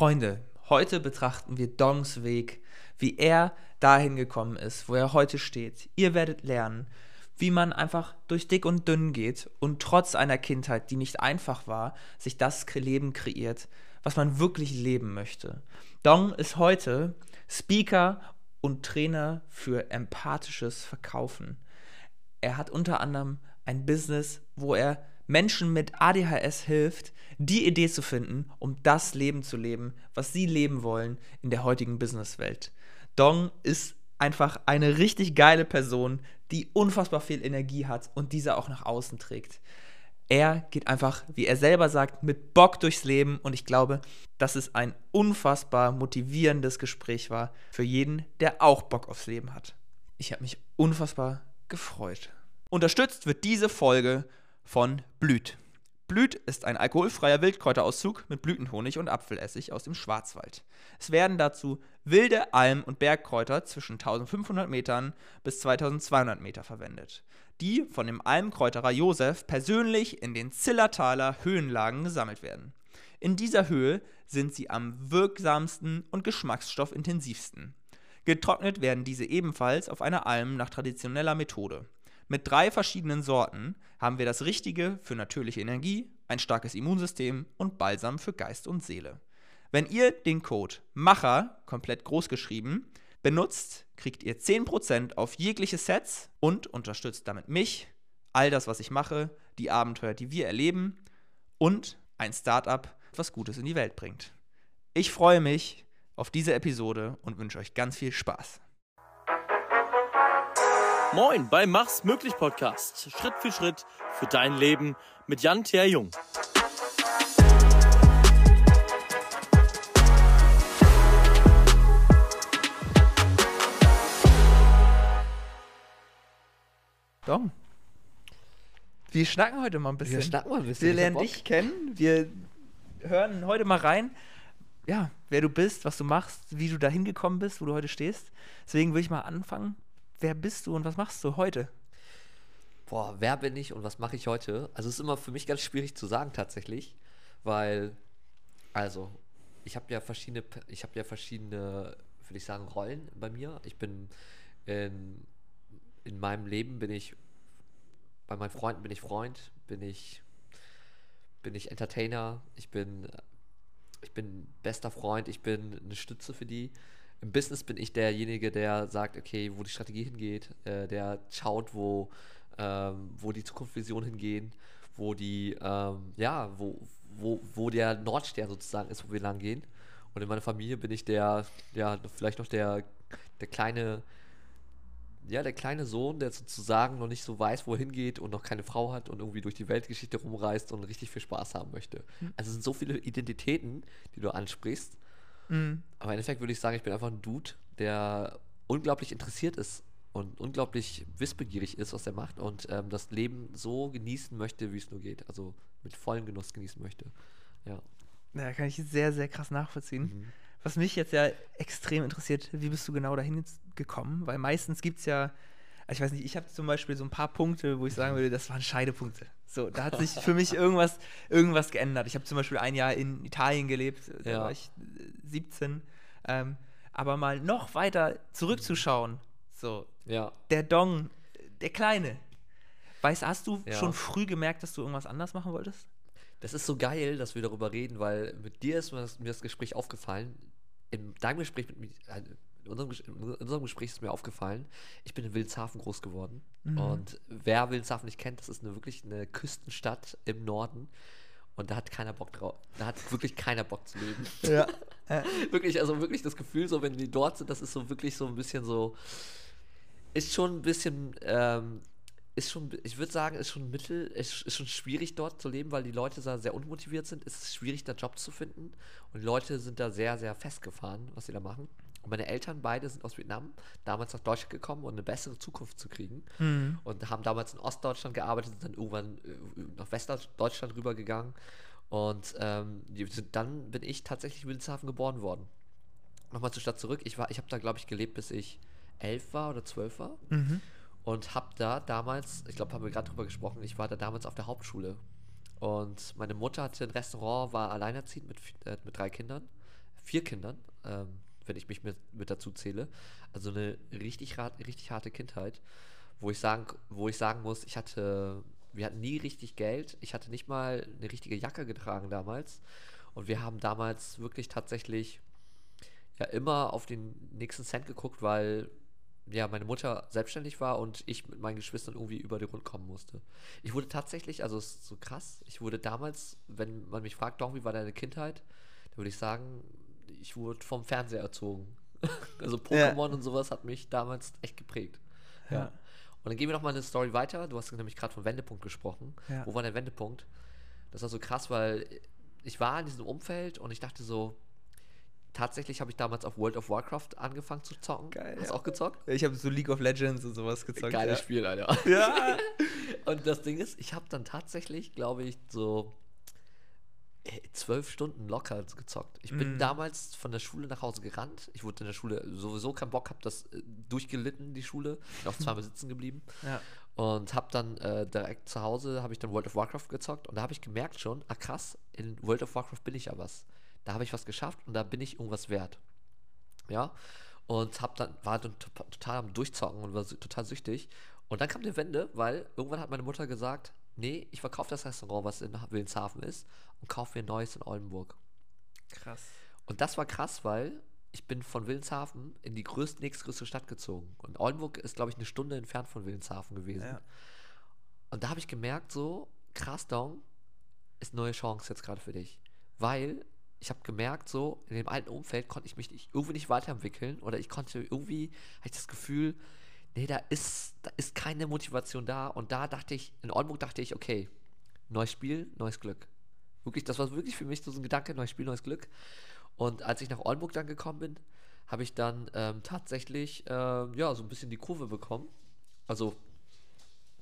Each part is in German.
Freunde, heute betrachten wir Dongs Weg, wie er dahin gekommen ist, wo er heute steht. Ihr werdet lernen, wie man einfach durch dick und dünn geht und trotz einer Kindheit, die nicht einfach war, sich das Leben kreiert, was man wirklich leben möchte. Dong ist heute Speaker und Trainer für empathisches Verkaufen. Er hat unter anderem ein Business, wo er Menschen mit ADHS hilft, die Idee zu finden, um das Leben zu leben, was sie leben wollen in der heutigen Businesswelt. Dong ist einfach eine richtig geile Person, die unfassbar viel Energie hat und diese auch nach außen trägt. Er geht einfach, wie er selber sagt, mit Bock durchs Leben und ich glaube, dass es ein unfassbar motivierendes Gespräch war für jeden, der auch Bock aufs Leben hat. Ich habe mich unfassbar gefreut. Unterstützt wird diese Folge von Blüt. Blüt ist ein alkoholfreier Wildkräuterauszug mit Blütenhonig und Apfelessig aus dem Schwarzwald. Es werden dazu wilde Alm- und Bergkräuter zwischen 1500 Metern bis 2200 Meter verwendet, die von dem Almkräuterer Josef persönlich in den Zillertaler Höhenlagen gesammelt werden. In dieser Höhe sind sie am wirksamsten und geschmacksstoffintensivsten. Getrocknet werden diese ebenfalls auf einer Alm nach traditioneller Methode. Mit drei verschiedenen Sorten haben wir das Richtige für natürliche Energie, ein starkes Immunsystem und Balsam für Geist und Seele. Wenn ihr den Code MACHER, komplett groß geschrieben, benutzt, kriegt ihr 10% auf jegliche Sets und unterstützt damit mich, all das, was ich mache, die Abenteuer, die wir erleben und ein Startup, was Gutes in die Welt bringt. Ich freue mich auf diese Episode und wünsche euch ganz viel Spaß. Moin beim Mach's möglich Podcast. Schritt für Schritt für dein Leben mit Jan Thea Jung. Dom. Wir schnacken heute mal ein bisschen. Wir schnacken mal ein bisschen. Wir lernen dich kennen. Wir hören heute mal rein, ja, wer du bist, was du machst, wie du da hingekommen bist, wo du heute stehst. Deswegen würde ich mal anfangen. Wer bist du und was machst du heute? Boah, wer bin ich und was mache ich heute? Also es ist immer für mich ganz schwierig zu sagen tatsächlich, weil also ich habe ja verschiedene, ich habe ja verschiedene, würde ich sagen, Rollen bei mir. Ich bin in, in meinem Leben bin ich bei meinen Freunden bin ich Freund, bin ich bin ich Entertainer, ich bin ich bin bester Freund, ich bin eine Stütze für die. Im Business bin ich derjenige, der sagt, okay, wo die Strategie hingeht, äh, der schaut, wo, ähm, wo die Zukunftsvisionen hingehen, wo die, ähm, ja, wo, wo, wo der Nordstern sozusagen ist, wo wir lang gehen. Und in meiner Familie bin ich der, ja, vielleicht noch der, der kleine, ja, der kleine Sohn, der sozusagen noch nicht so weiß, wo er hingeht und noch keine Frau hat und irgendwie durch die Weltgeschichte rumreist und richtig viel Spaß haben möchte. Also es sind so viele Identitäten, die du ansprichst. Mhm. Aber im Endeffekt würde ich sagen, ich bin einfach ein Dude, der unglaublich interessiert ist und unglaublich wissbegierig ist, was er macht und ähm, das Leben so genießen möchte, wie es nur geht. Also mit vollem Genuss genießen möchte. Ja. Ja, kann ich sehr, sehr krass nachvollziehen. Mhm. Was mich jetzt ja extrem interessiert, wie bist du genau dahin gekommen? Weil meistens gibt es ja, ich weiß nicht, ich habe zum Beispiel so ein paar Punkte, wo ich sagen würde, das waren Scheidepunkte. So, da hat sich für mich irgendwas, irgendwas geändert. Ich habe zum Beispiel ein Jahr in Italien gelebt, da Ja. war ich äh, 17. Ähm, aber mal noch weiter zurückzuschauen, so, Ja. der Dong, der Kleine. Weißt, hast du Ja. schon früh gemerkt, dass du irgendwas anders machen wolltest? Das ist so geil, dass wir darüber reden, weil mit dir ist mir das, mir das Gespräch aufgefallen. In deinem Gespräch mit mir, äh, in unserem, in unserem Gespräch ist mir aufgefallen, ich bin in Wilhelmshaven groß geworden. Und wer Wilhelmshaven nicht kennt, das ist eine, wirklich eine Küstenstadt im Norden. Und da hat keiner Bock drauf. Da hat wirklich keiner Bock zu leben. Ja. wirklich, also wirklich das Gefühl, so wenn die dort sind, das ist so wirklich so ein bisschen so, ist schon ein bisschen, ähm, ist schon, ich würde sagen, ist schon mittel, ist, ist schon schwierig dort zu leben, weil die Leute da sehr unmotiviert sind. Es ist schwierig, da Job zu finden. Und die Leute sind da sehr, sehr festgefahren, was sie da machen. Und meine Eltern beide sind aus Vietnam, damals nach Deutschland gekommen, um eine bessere Zukunft zu kriegen. Und haben damals in Ostdeutschland gearbeitet, sind dann irgendwann äh, nach Westdeutschland rübergegangen. Und ähm, dann bin ich tatsächlich in Wilhelmshaven geboren worden. Nochmal zur Stadt zurück. Ich, war- ich habe da, glaube ich, gelebt, bis ich elf war oder zwölf war. Und habe da damals, ich glaube, haben wir gerade drüber gesprochen, ich war da damals auf der Hauptschule. Und meine Mutter hatte ein Restaurant, war alleinerziehend mit, äh, mit drei Kindern. vier Kindern, ähm, wenn ich mich mit, mit dazu zähle. Also eine richtig, richtig harte Kindheit, wo ich sagen, wo ich sagen muss, ich hatte, wir hatten nie richtig Geld. Ich hatte nicht mal eine richtige Jacke getragen damals. Und wir haben damals wirklich tatsächlich ja immer auf den nächsten Cent geguckt, weil ja meine Mutter selbstständig war und ich mit meinen Geschwistern irgendwie über die Runden kommen musste. Ich wurde tatsächlich, also es ist so krass, ich wurde damals, wenn man mich fragt, Dong, wie war deine Kindheit, dann würde ich sagen, ich wurde vom Fernseher erzogen. also Pokémon und sowas hat mich damals echt geprägt. Ja. Ja. Und dann gehen wir noch mal eine Story weiter. Du hast nämlich gerade von Wendepunkt gesprochen. Ja. Wo war der Wendepunkt? Das war so krass, weil ich war in diesem Umfeld und ich dachte so, tatsächlich habe ich damals auf World of Warcraft angefangen zu zocken. Geil, Hast du ja. auch gezockt? Ich habe so League of Legends und sowas gezockt. Geiles ja. Spiel, Alter. Ja. Und das Ding ist, ich habe dann tatsächlich, glaube ich, so zwölf Stunden locker gezockt. Ich bin Mhm. damals von der Schule nach Hause gerannt. Ich wurde in der Schule sowieso keinen Bock, habe das äh, durchgelitten, die Schule. Bin auch zweimal sitzen geblieben. ja. Und habe dann äh, direkt zu Hause, habe ich dann World of Warcraft gezockt. Und da habe ich gemerkt schon, ah krass, in World of Warcraft bin ich ja was. Da habe ich was geschafft und da bin ich irgendwas wert. Ja. Und hab dann, war dann to- total am Durchzocken und war total süchtig. Und dann kam die Wende, weil irgendwann hat meine Mutter gesagt, nee, ich verkaufe das Restaurant, was in Wilhelmshaven ist, und kaufe mir ein neues in Oldenburg. Krass. Und das war krass, weil ich bin von Wilhelmshaven in die größte, nächstgrößte Stadt gezogen. Und Oldenburg ist, glaube ich, eine Stunde entfernt von Wilhelmshaven gewesen. Ja. Und da habe ich gemerkt, so, krass, Dong, ist eine neue Chance jetzt gerade für dich. Weil ich habe gemerkt, so, in dem alten Umfeld konnte ich mich nicht, irgendwie nicht weiterentwickeln oder ich konnte irgendwie, hatte ich das Gefühl, nee, da ist, da ist keine Motivation da. Und da dachte ich, in Oldenburg dachte ich, okay, neues Spiel, neues Glück. Wirklich, das war wirklich für mich so ein Gedanke, neues Spiel, neues Glück. Und als ich nach Oldenburg dann gekommen bin, habe ich dann ähm, tatsächlich ähm, ja, so ein bisschen die Kurve bekommen. Also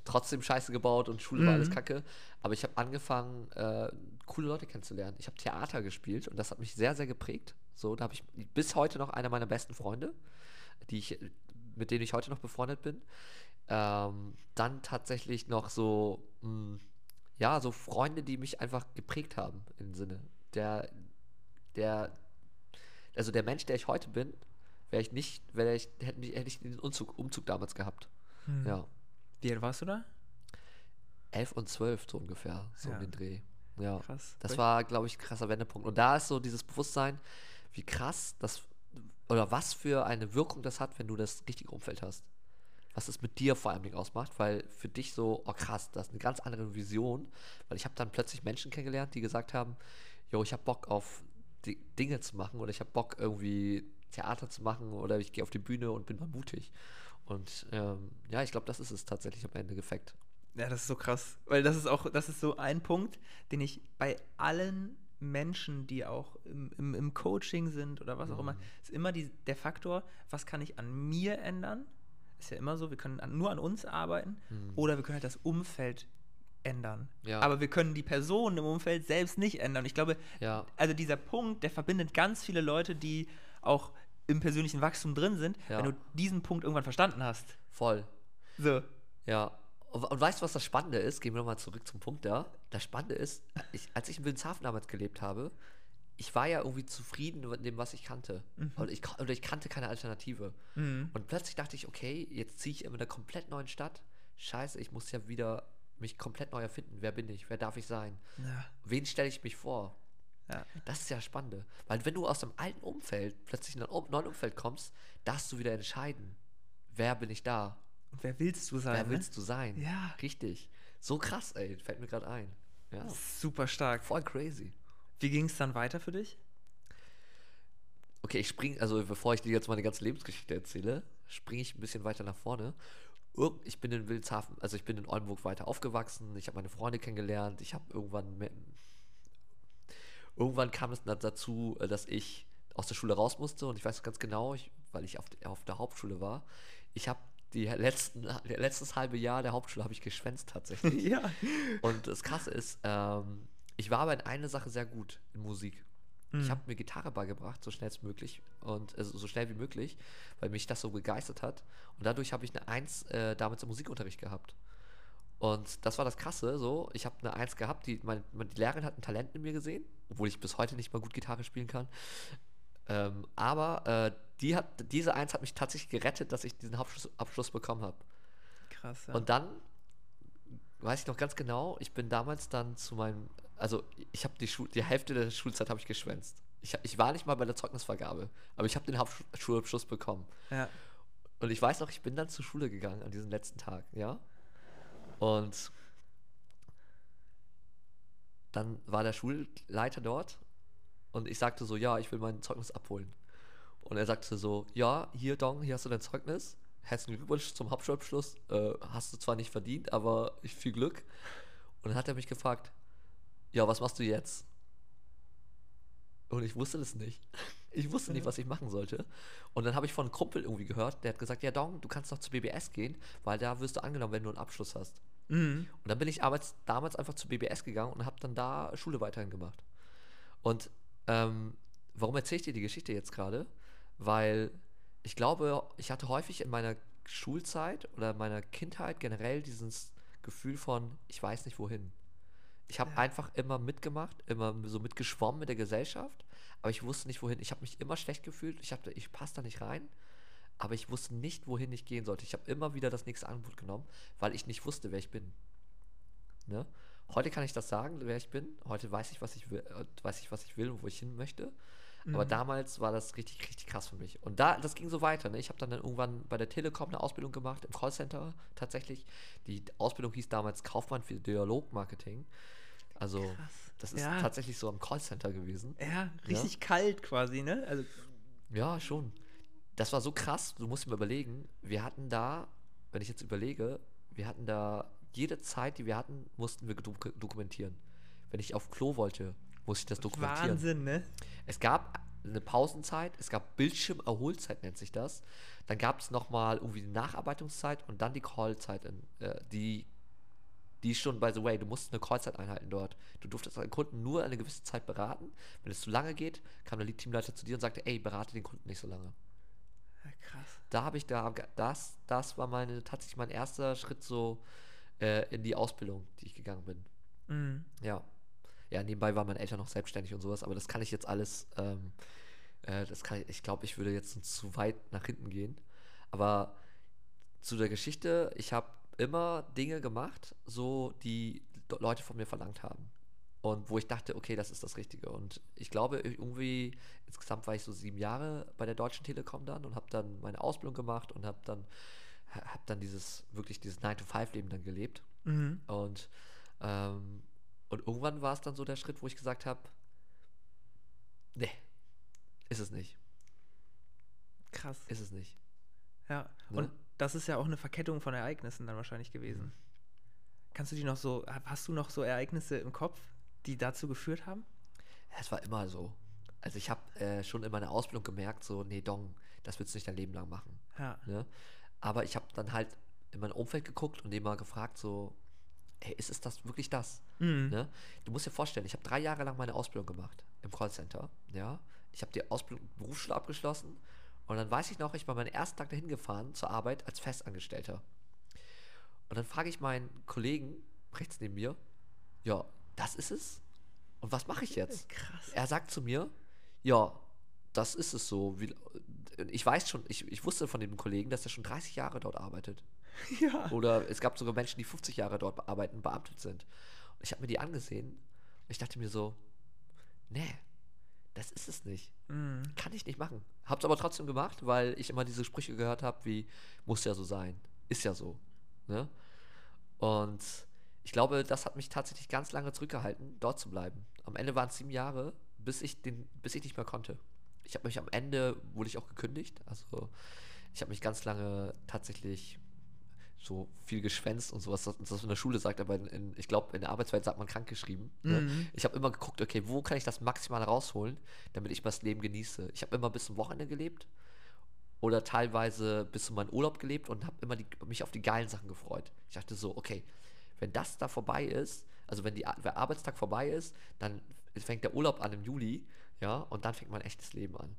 trotzdem Scheiße gebaut und Schule war alles Mhm. kacke. Aber ich habe angefangen, äh, coole Leute kennenzulernen. Ich habe Theater gespielt und das hat mich sehr, sehr geprägt. So, da habe ich bis heute noch einer meiner besten Freunde, die ich, mit denen ich heute noch befreundet bin. Ähm, dann tatsächlich noch so, mh, ja, so Freunde, die mich einfach geprägt haben im Sinne. Der, der, also der Mensch, der ich heute bin, wäre ich nicht, wäre ich, hätte, hätte ich den Umzug, Umzug damals gehabt. Hm. Ja. Wie alt warst du da? 11 und 12 so ungefähr, so Ja. um den Dreh. Ja. Krass. Das war, glaube ich, ein krasser Wendepunkt. Und da ist so dieses Bewusstsein, wie krass das, oder was für eine Wirkung das hat, wenn du das richtige Umfeld hast. Was es mit dir vor allem ausmacht, weil für dich so, oh krass, das ist eine ganz andere Vision. Weil ich habe dann plötzlich Menschen kennengelernt, die gesagt haben, yo, ich habe Bock auf die Dinge zu machen oder ich habe Bock irgendwie Theater zu machen oder ich gehe auf die Bühne und bin mal mutig. Und ähm, ja, ich glaube, das ist es tatsächlich am Ende Endeffekt. Ja, das ist so krass. Weil das ist auch, das ist so ein Punkt, den ich bei allen Menschen, die auch im, im, im Coaching sind oder was auch immer, ist immer die, der Faktor, was kann ich an mir ändern? Ist ja immer so, wir können an, nur an uns arbeiten oder wir können halt das Umfeld ändern. Ja. Aber wir können die Personen im Umfeld selbst nicht ändern. Ich glaube, Ja. also dieser Punkt, der verbindet ganz viele Leute, die auch im persönlichen Wachstum drin sind, Ja. wenn du diesen Punkt irgendwann verstanden hast. Voll. So. Ja. Und, und weißt du, was das Spannende ist? Gehen wir nochmal zurück zum Punkt da. Das Spannende ist, ich, als ich in Wilhelmshaven damals gelebt habe, ich war ja irgendwie zufrieden mit dem, was ich kannte. Und ich, oder ich kannte keine Alternative. Mhm. Und plötzlich dachte ich, okay, jetzt ziehe ich in einer komplett neuen Stadt. Scheiße, ich muss ja wieder mich komplett neu erfinden. Wer bin ich? Wer darf ich sein? Ja. Wen stelle ich mich vor? Ja. Das ist ja spannend. Weil wenn du aus dem alten Umfeld plötzlich in ein neuen Umfeld kommst, darfst du wieder entscheiden, wer bin ich da? Und wer willst du sein? Wer ne? willst du sein? Ja. Richtig. So krass, ey. Fällt mir gerade ein. Ja. Super stark. Voll crazy. Wie ging es dann weiter für dich? Okay, ich spring, also bevor ich dir jetzt meine ganze Lebensgeschichte erzähle, springe ich ein bisschen weiter nach vorne. Ich bin in Wilhelmshaven, also ich bin in Oldenburg weiter aufgewachsen, ich habe meine Freunde kennengelernt, ich habe irgendwann, me- irgendwann kam es dann dazu, äh, dass ich aus der Schule raus musste und ich weiß ganz genau, ich, weil ich auf, auf der Hauptschule war, ich habe die letzten, letztes halbe Jahr der Hauptschule habe ich geschwänzt tatsächlich. ja. Und das Krasse ist, ähm, ich war aber in einer Sache sehr gut, in Musik. Ich habe mir Gitarre beigebracht, so schnell möglich und also so schnell wie möglich, weil mich das so begeistert hat. Und dadurch habe ich eine Eins äh, damals im Musikunterricht gehabt. Und das war das Krasse, so. Ich habe eine Eins gehabt, die, meine, meine, die Lehrerin hat ein Talent in mir gesehen, obwohl ich bis heute nicht mal gut Gitarre spielen kann. Ähm, aber äh, die hat, diese Eins hat mich tatsächlich gerettet, dass ich diesen Abschluss, Abschluss bekommen habe. Krass, ja. Und dann weiß ich noch ganz genau, ich bin damals dann zu meinem, also ich habe die, die Hälfte der Schulzeit habe ich geschwänzt. Ich, ich war nicht mal bei der Zeugnisvergabe, aber ich habe den Hauptschulabschluss bekommen. ja. Und ich weiß noch, ich bin dann zur Schule gegangen an diesem letzten Tag, ja. Und dann war der Schulleiter dort und ich sagte so, ja, ich will mein Zeugnis abholen. Und er sagte so, ja, hier Dong, hier hast du dein Zeugnis. Herzlichen Glückwunsch zum Hauptschulabschluss. Äh, hast du zwar nicht verdient, aber viel Glück. Und dann hat er mich gefragt, ja, was machst du jetzt? Und ich wusste das nicht. Ich wusste nicht, was ich machen sollte. Und dann habe ich von einem Kumpel irgendwie gehört, der hat gesagt, ja Dong, du kannst noch zu BBS gehen, weil da wirst du angenommen, wenn du einen Abschluss hast. Mhm. Und dann bin ich damals, damals einfach zu BBS gegangen und habe dann da Schule weiterhin gemacht. Und ähm, warum erzähle ich dir die Geschichte jetzt gerade? Weil ich glaube, ich hatte häufig in meiner Schulzeit oder meiner Kindheit generell dieses Gefühl von, ich weiß nicht wohin. Ich habe einfach immer mitgemacht, immer so mitgeschwommen mit der Gesellschaft, aber ich wusste nicht wohin. Ich habe mich immer schlecht gefühlt, ich, hab, ich passe da nicht rein, aber ich wusste nicht, wohin ich gehen sollte. Ich habe immer wieder das nächste Angebot genommen, weil ich nicht wusste, wer ich bin. Ne? Heute kann ich das sagen, wer ich bin. Heute weiß ich, was ich will, äh, weiß ich, was ich will und wo ich hin möchte. Aber damals war das richtig, richtig krass für mich. Und da, das ging so weiter. Ne? Ich habe dann, dann irgendwann bei der Telekom eine Ausbildung gemacht, im Callcenter tatsächlich. Die Ausbildung hieß damals Kaufmann für Dialogmarketing. Also, das ist Ja. tatsächlich so am Callcenter gewesen. Ja, richtig kalt quasi, ne? Also, Ja, schon. Das war so krass, du musst dir mal überlegen, wir hatten da, wenn ich jetzt überlege, wir hatten da jede Zeit, die wir hatten, mussten wir doku- dokumentieren. Wenn ich auf Klo wollte, musste ich das dokumentieren. Wahnsinn, ne? Es gab eine Pausenzeit, es gab Bildschirmerholzeit, nennt sich das. Dann gab es nochmal irgendwie die Nacharbeitungszeit und dann die Callzeit, in, äh, die, die schon, by the way, du musst eine Callzeit einhalten dort. Du durftest einen Kunden nur eine gewisse Zeit beraten. Wenn es zu lange geht, kam der Lead-Teamleiter zu dir und sagte, ey, berate den Kunden nicht so lange. Ja, krass. Da habe ich da, das, das war meine, tatsächlich mein erster Schritt so äh, in die Ausbildung, die ich gegangen bin. Mhm. Ja. Ja, nebenbei waren meine Eltern noch selbstständig und sowas, aber das kann ich jetzt alles, ähm, äh, das kann ich, ich glaube, ich würde jetzt zu weit nach hinten gehen. Aber zu der Geschichte, ich habe immer Dinge gemacht, so die Leute von mir verlangt haben. Und wo ich dachte, okay, das ist das Richtige. Und ich glaube, irgendwie, insgesamt war ich so sieben Jahre bei der Deutschen Telekom dann und habe dann meine Ausbildung gemacht und habe dann, habe dann dieses, wirklich dieses 9-to-5-Leben dann gelebt. Mhm. Und, ähm, und irgendwann war es dann so der Schritt, wo ich gesagt habe, nee, ist es nicht, Krass. ist es nicht. Ja. Ne? Und das ist ja auch eine Verkettung von Ereignissen dann wahrscheinlich gewesen. Kannst du die noch so, hast du noch so Ereignisse im Kopf, die dazu geführt haben? Ja, Es war immer so. Also ich habe äh, schon in meiner Ausbildung gemerkt, so, nee, Dong, das willst du nicht dein Leben lang machen. Ja. Ne? Aber ich habe dann halt in mein Umfeld geguckt und dem mal gefragt, so, ey, ist es das wirklich das? Mhm. Ne? Du musst dir vorstellen, ich habe drei Jahre lang meine Ausbildung gemacht im Callcenter. Ja? Ich habe die Ausbildung Berufsschule abgeschlossen und dann weiß ich noch, ich war meinen ersten Tag dahin gefahren zur Arbeit als Festangestellter. Und dann frage ich meinen Kollegen rechts neben mir, ja, das ist es? Und was mache ich jetzt? Krass. Er sagt zu mir, ja, das ist es so. Wie, ich weiß schon, ich, ich wusste von dem Kollegen, dass er schon 30 Jahre dort arbeitet. Ja. Oder es gab sogar Menschen, die 50 Jahre dort arbeiten, beamtet sind. Und ich habe mir die angesehen und ich dachte mir so, nee, das ist es nicht. Mhm. Kann ich nicht machen. Hab's aber trotzdem gemacht, weil ich immer diese Sprüche gehört habe, wie, muss ja so sein. Ist ja so. Ne? Und ich glaube, das hat mich tatsächlich ganz lange zurückgehalten, dort zu bleiben. Am Ende waren es sieben Jahre, bis ich, den, bis ich nicht mehr konnte. Ich habe mich am Ende, wurde ich auch gekündigt. Also ich habe mich ganz lange tatsächlich so viel geschwänzt und sowas, das, das in der Schule sagt, aber in, in, ich glaube, in der Arbeitswelt sagt man krankgeschrieben. Ne? Ich habe immer geguckt, okay, wo kann ich das maximal rausholen, damit ich das Leben genieße. Ich habe immer bis zum Wochenende gelebt oder teilweise bis zu meinem Urlaub gelebt und habe immer die, mich auf die geilen Sachen gefreut. Ich dachte so, okay, wenn das da vorbei ist, also wenn die, der Arbeitstag vorbei ist, dann fängt der Urlaub an im Juli, ja, und dann fängt mein echtes Leben an.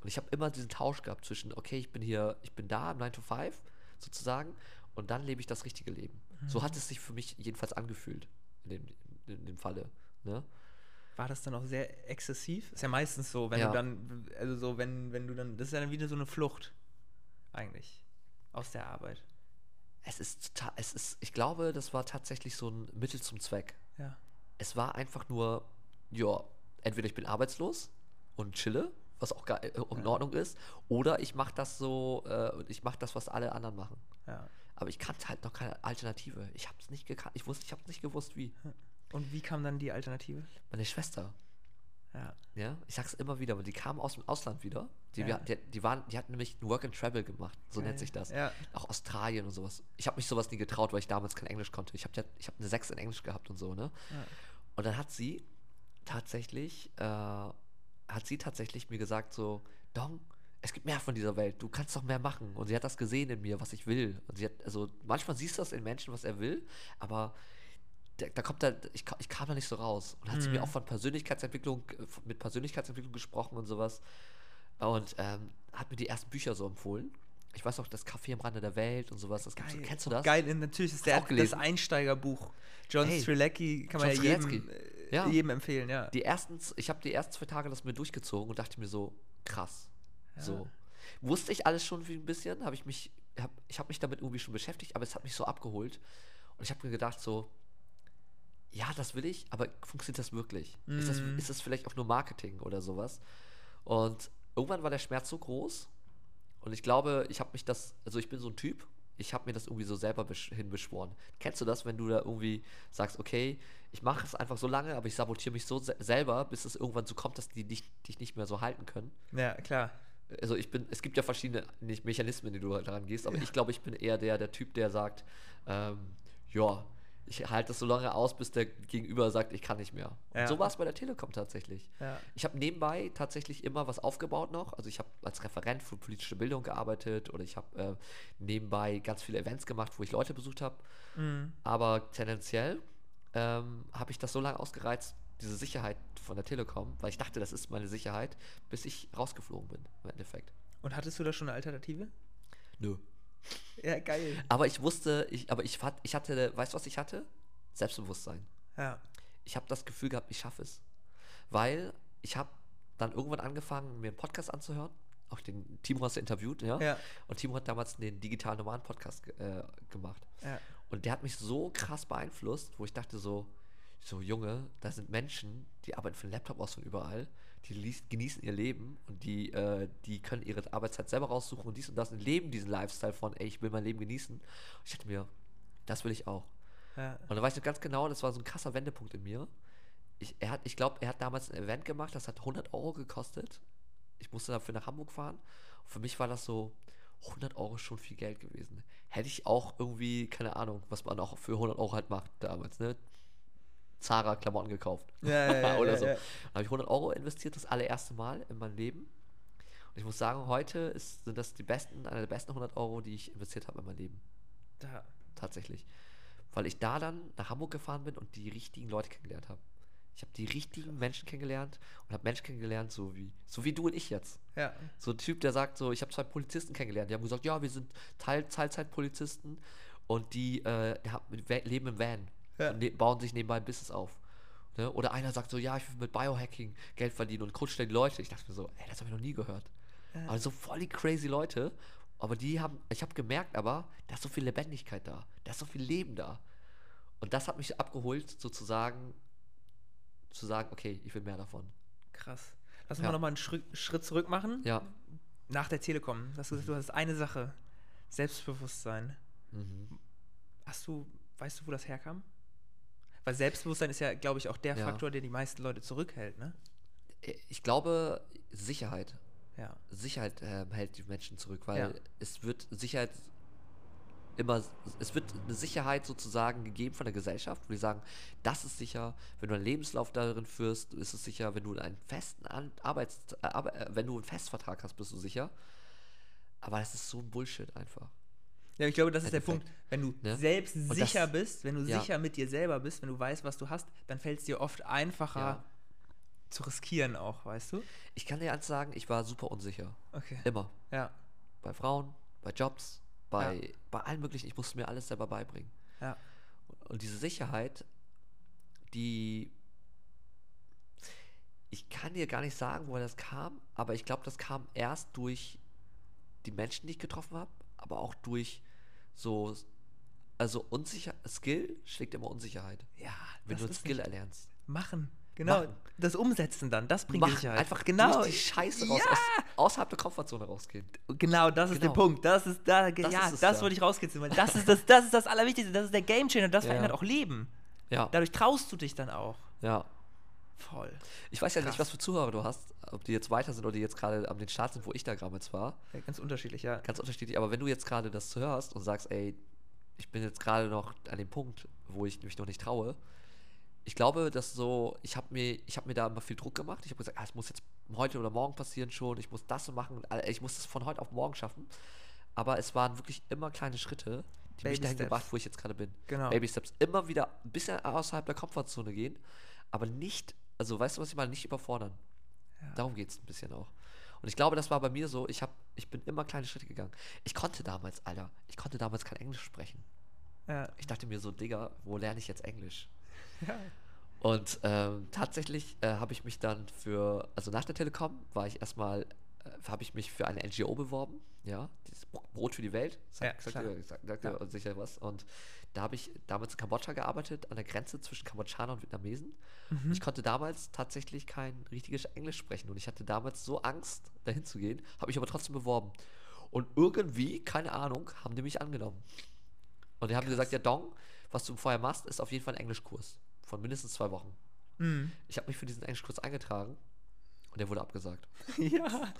Und ich habe immer diesen Tausch gehabt zwischen, okay, ich bin hier, ich bin da im 9 to 5 sozusagen und dann lebe ich das richtige Leben. So hat es sich für mich jedenfalls angefühlt in dem, in dem Falle. Ne? war das dann auch sehr exzessiv? Ist ja meistens so, wenn Ja. du dann, also so, wenn, wenn du dann, das ist ja dann wieder so eine Flucht, eigentlich, aus der Arbeit. Es ist total, es ist, ich glaube, das war tatsächlich so ein Mittel zum Zweck. Ja. Es war einfach nur, ja, entweder ich bin arbeitslos und chille, was auch äh, in Ordnung ist, oder ich mache das so, äh, ich mache das, was alle anderen machen. Ja. Aber ich kannte halt noch keine Alternative. Ich habe es nicht gekannt. Ich wusste, ich habe nicht gewusst, wie. Und wie kam dann die Alternative? Meine Schwester, Ja. ja, ich sag's immer wieder, aber die kam aus dem Ausland wieder. Die, Ja. die, die waren, die hat nämlich ein Work and Travel gemacht, so Geil. nennt sich das. Ja. Auch Australien und sowas. Ich habe mich sowas nie getraut, weil ich damals kein Englisch konnte. Ich habe ja, ich habe eine 6 in Englisch gehabt und so, ne? Und dann hat sie tatsächlich, äh, hat sie tatsächlich mir gesagt so, Dong, es gibt mehr von dieser Welt, du kannst doch mehr machen. Und sie hat das gesehen in mir, was ich will. Und sie hat, also manchmal siehst du das in Menschen, was er will, aber da, da kommt da, ich, ich kam da nicht so raus. Und hat sie mir auch von Persönlichkeitsentwicklung, äh, mit Persönlichkeitsentwicklung gesprochen und sowas. Und ähm, hat mir die ersten Bücher so empfohlen. Ich weiß auch, das Café am Rande der Welt und sowas. Das gibt's, kennst du das? Geil, natürlich ist der, auch gelesen? das Einsteigerbuch. John Hey, Strilecki kann man John ja jedem, Strelecky. äh, Ja. jedem empfehlen, ja. Die ersten, ich habe die ersten zwei Tage das mir durchgezogen und dachte mir so, krass. So. Wusste ich alles schon wie ein bisschen, habe ich mich, hab, ich habe mich damit irgendwie schon beschäftigt, aber es hat mich so abgeholt. Und ich habe mir gedacht, so, ja, das will ich, aber funktioniert das wirklich? Ist, das, ist das vielleicht auch nur Marketing oder sowas? Und irgendwann war der Schmerz so groß und ich glaube, ich habe mich das, also ich bin so ein Typ, ich habe mir das irgendwie so selber besch hinbeschworen. Kennst du das, wenn du da irgendwie sagst, okay, ich mache es einfach so lange, aber ich sabotiere mich so se selber, bis es irgendwann so kommt, dass die dich, dich nicht mehr so halten können? Ja, klar. Also ich bin, es gibt ja verschiedene Mechanismen, die du daran gehst, aber ich glaube, ich bin eher der, der Typ, der sagt, ähm, ja, ich halte das so lange aus, bis der Gegenüber sagt, ich kann nicht mehr. Ja. so war es bei der Telekom tatsächlich. Ja. Ich habe nebenbei tatsächlich immer was aufgebaut noch. Also ich habe als Referent für politische Bildung gearbeitet oder ich habe äh, nebenbei ganz viele Events gemacht, wo ich Leute besucht habe. Mhm. Aber tendenziell ähm, habe ich das so lange ausgereizt, diese Sicherheit von der Telekom, weil ich dachte, das ist meine Sicherheit, bis ich rausgeflogen bin im Endeffekt. Und hattest du da schon eine Alternative? Nö. Ja, geil. Aber ich wusste, ich, aber ich, ich hatte, weißt du, was ich hatte? Selbstbewusstsein. Ja. Ich habe das Gefühl gehabt, ich schaffe es. Weil ich habe dann irgendwann angefangen, mir einen Podcast anzuhören. Auch den Timo hast du interviewt, ja? Ja. Und Timo hat damals den digitalen Nomaden Podcast äh, gemacht. Ja. Und der hat mich so krass beeinflusst, wo ich dachte so, so Junge, da sind Menschen, die arbeiten für den Laptop aus von überall, die genießen ihr Leben und die, äh, die können ihre Arbeitszeit selber raussuchen und dies und das und leben diesen Lifestyle von, ey, ich will mein Leben genießen. Und ich dachte mir, das will ich auch. Ja. Und da weiß ich noch ganz genau, das war so ein krasser Wendepunkt in mir. Ich, er hat, ich glaube, er hat damals ein Event gemacht, das hat 100 Euro gekostet. Ich musste dafür nach Hamburg fahren. Und für mich war das so, 100 Euro ist schon viel Geld gewesen. Hätte ich auch irgendwie, keine Ahnung, was man auch für 100 Euro halt macht damals, ne? Zara Klamotten gekauft. Ja, ja, Oder so. Dann habe ich 100 Euro investiert, das allererste Mal in meinem Leben. Und ich muss sagen, heute ist, sind das die besten, einer der besten 100 Euro, die ich investiert habe in meinem Leben Da. tatsächlich. Weil ich da dann nach Hamburg gefahren bin und die richtigen Leute kennengelernt habe. Ich habe die richtigen Menschen kennengelernt und habe Menschen kennengelernt, so wie, so wie du und ich jetzt. Ja. So ein Typ, der sagt so, ich habe zwei Polizisten kennengelernt, die haben gesagt, ja, wir sind Teil Teilzeitpolizisten und die, äh, leben im Van Ja. und ne, bauen sich nebenbei ein Business auf. Ne? Oder einer sagt so, ja, ich will mit Biohacking Geld verdienen und coacht dann die Leute. Ich dachte mir so, ey, das habe ich noch nie gehört. Aber so voll die crazy Leute. Aber die haben, ich habe gemerkt, aber da ist so viel Lebendigkeit da, da ist so viel Leben da. Und das hat mich abgeholt, sozusagen, zu sagen, okay, ich will mehr davon. Krass. Lass uns Ja. mal nochmal einen Schritt, Schritt zurück machen. Ja. Nach der Telekom. Du hast gesagt, du hast eine Sache. Selbstbewusstsein. Mhm. Hast du, weißt du, wo das herkam? Weil Selbstbewusstsein ist ja, glaube ich, auch der Ja. Faktor, der die meisten Leute zurückhält, ne? Ich glaube, Sicherheit. Ja. Sicherheit ähm, hält die Menschen zurück, weil Ja. es wird Sicherheit immer, es wird eine Sicherheit sozusagen gegeben von der Gesellschaft, wo die sagen, das ist sicher, wenn du einen Lebenslauf darin führst, ist es sicher, wenn du einen festen Arbeits äh, äh, wenn du einen Festvertrag hast, bist du sicher. Aber das ist so ein Bullshit einfach. Ja, ich glaube, das ist der. Punkt. Wenn du Ne? selbst Und sicher das- bist, wenn du ja. sicher mit dir selber bist, wenn du weißt, was du hast, dann fällt es dir oft einfacher Ja. zu riskieren auch, weißt du? Ich kann dir eins sagen, ich war super unsicher. Okay. Immer. Ja, Bei Frauen, bei Jobs, bei, Ja. bei allen möglichen. Ich musste mir alles selber beibringen. ja. Und diese Sicherheit, die. ich kann dir gar nicht sagen, woher das kam, aber ich glaube, das kam erst durch die Menschen, die ich getroffen habe, aber auch durch so, also unsicher, Skill schlägt immer Unsicherheit. Ja, Wenn du ist Skill erlernst. Machen. Genau. Machen. Das Umsetzen dann, das bringt Mach Sicherheit. einfach genau. durch die Scheiße raus, Ja. aus, außerhalb der Komfortzone rausgehen. Genau, das ist Genau. der Punkt. Das ist da, Das ja, ist das da. wollte ich rauskitzeln. Das ist das, das ist das Allerwichtigste. Das ist der Gamechanger. Das Ja. verändert auch Leben. Ja, Dadurch traust du dich dann auch. ja. Voll. Ich weiß ja nicht, Krass. was für Zuhörer du hast, ob die jetzt weiter sind oder die jetzt gerade am den Start sind, wo ich da gerade jetzt war. Ja, ganz unterschiedlich, ja. Ganz unterschiedlich. Aber wenn du jetzt gerade das hörst und sagst, ey, ich bin jetzt gerade noch an dem Punkt, wo ich mich noch nicht traue, ich glaube, dass so, ich habe mir, ich habe mir da immer viel Druck gemacht. Ich habe gesagt, ah, es muss jetzt heute oder morgen passieren schon, ich muss das so machen, ich muss das von heute auf morgen schaffen. Aber es waren wirklich immer kleine Schritte, die mich Baby dahin Steps. gebracht, wo ich jetzt gerade bin. Genau. Baby Steps. Immer wieder ein bisschen außerhalb der Komfortzone gehen, aber nicht, also weißt du, was ich meine, nicht überfordern. Darum geht es ein bisschen auch. Und ich glaube, das war bei mir so, ich, hab, ich bin immer kleine Schritte gegangen. Ich konnte damals, Alter, ich konnte damals kein Englisch sprechen. Ja. Ich dachte mir so, Digga, wo lerne ich jetzt Englisch? Ja. Und ähm, tatsächlich äh, habe ich mich dann für, also nach der Telekom war ich erstmal, habe ich mich für eine NGO beworben, ja, dieses Bro- Brot für die Welt, Ja, sagt, sagt, sagt, sagt Ja. sicher was. Und da habe ich damals in Kambodscha gearbeitet, an der Grenze zwischen Kambodschanern und Vietnamesen. Mhm. Ich konnte damals tatsächlich kein richtiges Englisch sprechen und ich hatte damals so Angst, dahin zu gehen, habe mich aber trotzdem beworben. Und irgendwie, keine Ahnung, haben die mich angenommen. Und die haben gesagt, ja, Dong, was du vorher machst, ist auf jeden Fall ein Englischkurs. Von mindestens zwei Wochen. Mhm. Ich habe mich für diesen Englischkurs eingetragen und der wurde abgesagt. ja.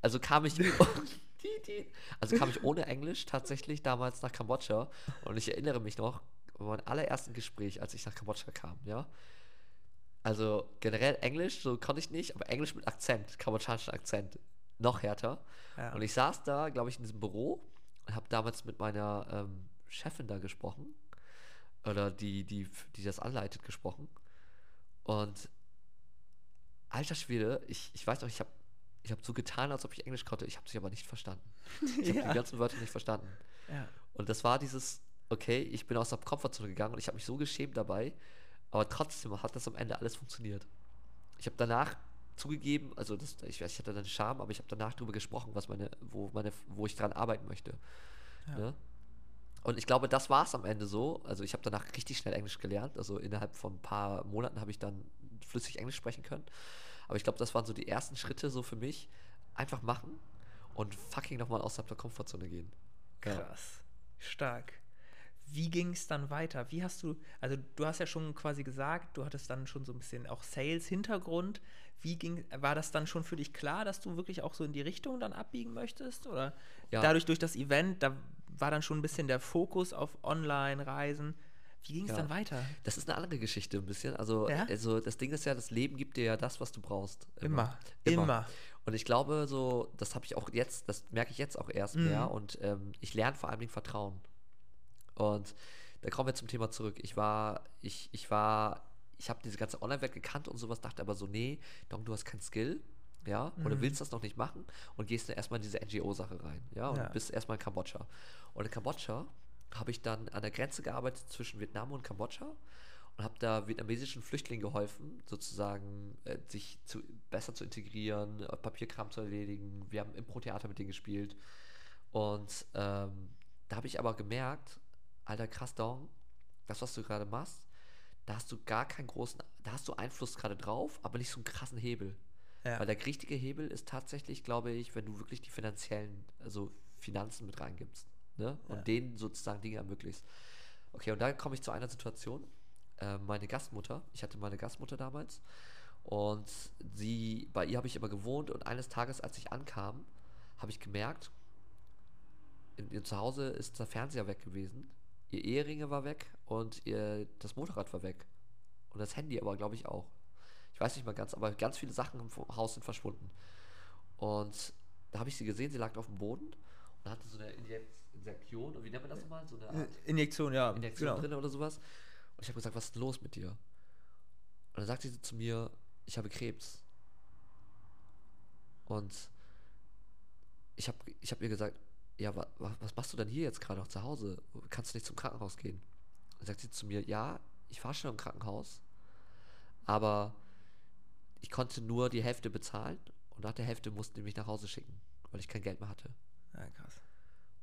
Also kam ich, also kam ich ohne Englisch tatsächlich damals nach Kambodscha und ich erinnere mich noch an mein allerersten Gespräch, als ich nach Kambodscha kam, ja. Also generell Englisch, so konnte ich nicht, aber Englisch mit Akzent, kambodschanischen Akzent, noch härter. Ja. Und ich saß da, glaube ich, in diesem Büro und habe damals mit meiner ähm, Chefin da gesprochen oder die, die, die das anleitet, gesprochen. Und alter Schwede, ich, ich weiß noch, ich habe ich hab so getan, als ob ich Englisch konnte. Ich habe sie aber nicht verstanden. Ich habe Ja. die ganzen Wörter nicht verstanden. ja. Und das war dieses, okay, ich bin aus der Komfortzone gegangen und ich habe mich so geschämt dabei, aber trotzdem hat das am Ende alles funktioniert. Ich habe danach zugegeben, also das, ich weiß, ich hatte dann Scham, aber ich habe danach darüber gesprochen, was meine, wo meine, wo ich dran arbeiten möchte. Ne? Und ich glaube, das war es am Ende so. Also ich habe danach richtig schnell Englisch gelernt. Also innerhalb von ein paar Monaten habe ich dann flüssig Englisch sprechen können. Aber ich glaube, das waren so die ersten Schritte so für mich. Einfach machen und fucking nochmal außerhalb der Komfortzone gehen. Ja. Krass. Stark. Wie ging es dann weiter? Wie hast du, also du hast ja schon quasi gesagt, du hattest dann schon so ein bisschen auch Sales-Hintergrund. Wie ging, war das dann schon für dich klar, dass du wirklich auch so in die Richtung dann abbiegen möchtest? Oder Ja. dadurch durch das Event, da war dann schon ein bisschen der Fokus auf Online-Reisen. Wie ging es Ja. dann weiter? Das ist eine andere Geschichte ein bisschen. Also, Ja? also das Ding ist ja, das Leben gibt dir ja das, was du brauchst. Immer. Immer. Und ich glaube, so, das habe ich auch jetzt, das merke ich jetzt auch erst Mhm. mehr. Und ähm, ich lerne vor allen Dingen Vertrauen. Und da kommen wir zum Thema zurück. Ich war, ich, ich war, ich habe diese ganze Online-Welt gekannt und sowas, dachte aber so, nee, Dong, du hast keinen Skill. Ja, oder Mhm. willst das noch nicht machen und gehst dann erstmal in diese NGO-Sache rein. Ja, und Ja. bist erstmal in Kambodscha. Und in Kambodscha habe ich dann an der Grenze gearbeitet zwischen Vietnam und Kambodscha und habe da vietnamesischen Flüchtlingen geholfen, sozusagen äh, sich zu, besser zu integrieren, äh, Papierkram zu erledigen. Wir haben Impro-Theater mit denen gespielt. Und ähm, da habe ich aber gemerkt, alter krass, Dong, das, was du gerade machst, da hast du gar keinen großen, da hast du Einfluss gerade drauf, aber nicht so einen krassen Hebel. Ja. Weil der richtige Hebel ist tatsächlich, glaube ich, wenn du wirklich die finanziellen, also Finanzen mit reingibst. Ne? Und Ja. denen sozusagen Dinge ermöglicht. Okay, und da komme ich zu einer Situation. Äh, meine Gastmutter, ich hatte meine Gastmutter damals und sie, bei ihr habe ich immer gewohnt und eines Tages, als ich ankam, habe ich gemerkt, in ihr Zuhause ist der Fernseher weg gewesen, ihr Eheringe war weg und ihr, das Motorrad war weg. Und das Handy aber, glaube ich, auch. Ich weiß nicht mal ganz, aber ganz viele Sachen im Haus sind verschwunden. Und da habe ich sie gesehen, sie lag auf dem Boden und hatte so eine Injek- Injektion, wie nennt man das nochmal? So eine Art Injektion, ja. Injektion genau. drin oder sowas. Und ich habe gesagt, was ist los mit dir? Und dann sagte sie zu mir, ich habe Krebs. Und ich habe ich hab ihr gesagt, ja, wa, wa, was machst du denn hier jetzt gerade noch zu Hause? Kannst du nicht zum Krankenhaus gehen? Dann sagt sie zu mir, ja, ich fahre schon im Krankenhaus, aber ich konnte nur die Hälfte bezahlen und nach der Hälfte mussten die mich nach Hause schicken, weil ich kein Geld mehr hatte. Ja, krass.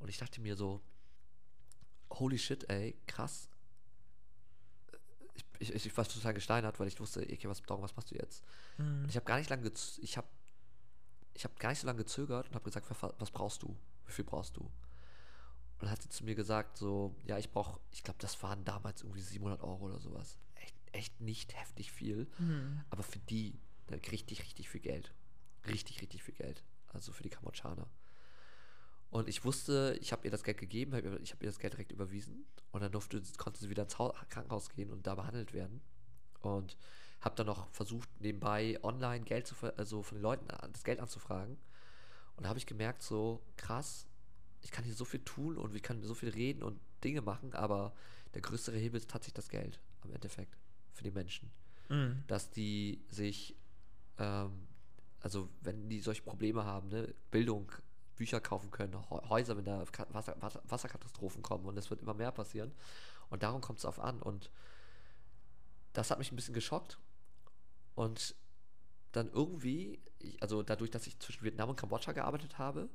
Und ich dachte mir so, holy shit, ey, krass. Ich, ich, ich war total gesteinert, weil ich wusste, okay, was, Dong, was machst du jetzt? Und ich habe gar nicht lange, ich habe ich habe gar nicht so lange gezögert und habe gesagt, was, brauchst du? Wie viel brauchst du? Und dann hat sie zu mir gesagt, so, ja, ich brauche, ich glaube, das waren damals irgendwie 700 Euro oder sowas. Echt, echt nicht heftig viel, aber für die dann richtig, richtig viel Geld. Richtig, richtig viel Geld. Also für die Kambodschaner. Und ich wusste, ich habe ihr das Geld gegeben, hab ich habe ihr das Geld direkt überwiesen und dann durfte, konnte sie wieder ins Hau- Krankenhaus gehen und da behandelt werden. Und habe dann noch versucht, nebenbei online Geld zu, also von den Leuten an- das Geld anzufragen. Und da habe ich gemerkt, so krass, ich kann hier so viel tun und ich kann so viel reden und Dinge machen, aber der größere Hebel ist tatsächlich das Geld am Endeffekt für die Menschen. Mhm. Dass die sich, ähm, also wenn die solche Probleme haben, ne, Bildung, Bücher kaufen können, Hä- Häuser, wenn da Wasser, Wasser, Wasserkatastrophen kommen und es wird immer mehr passieren. Und darum kommt es auf an. Und das hat mich ein bisschen geschockt. Und dann irgendwie, ich, also dadurch, dass ich zwischen Vietnam und Kambodscha gearbeitet habe,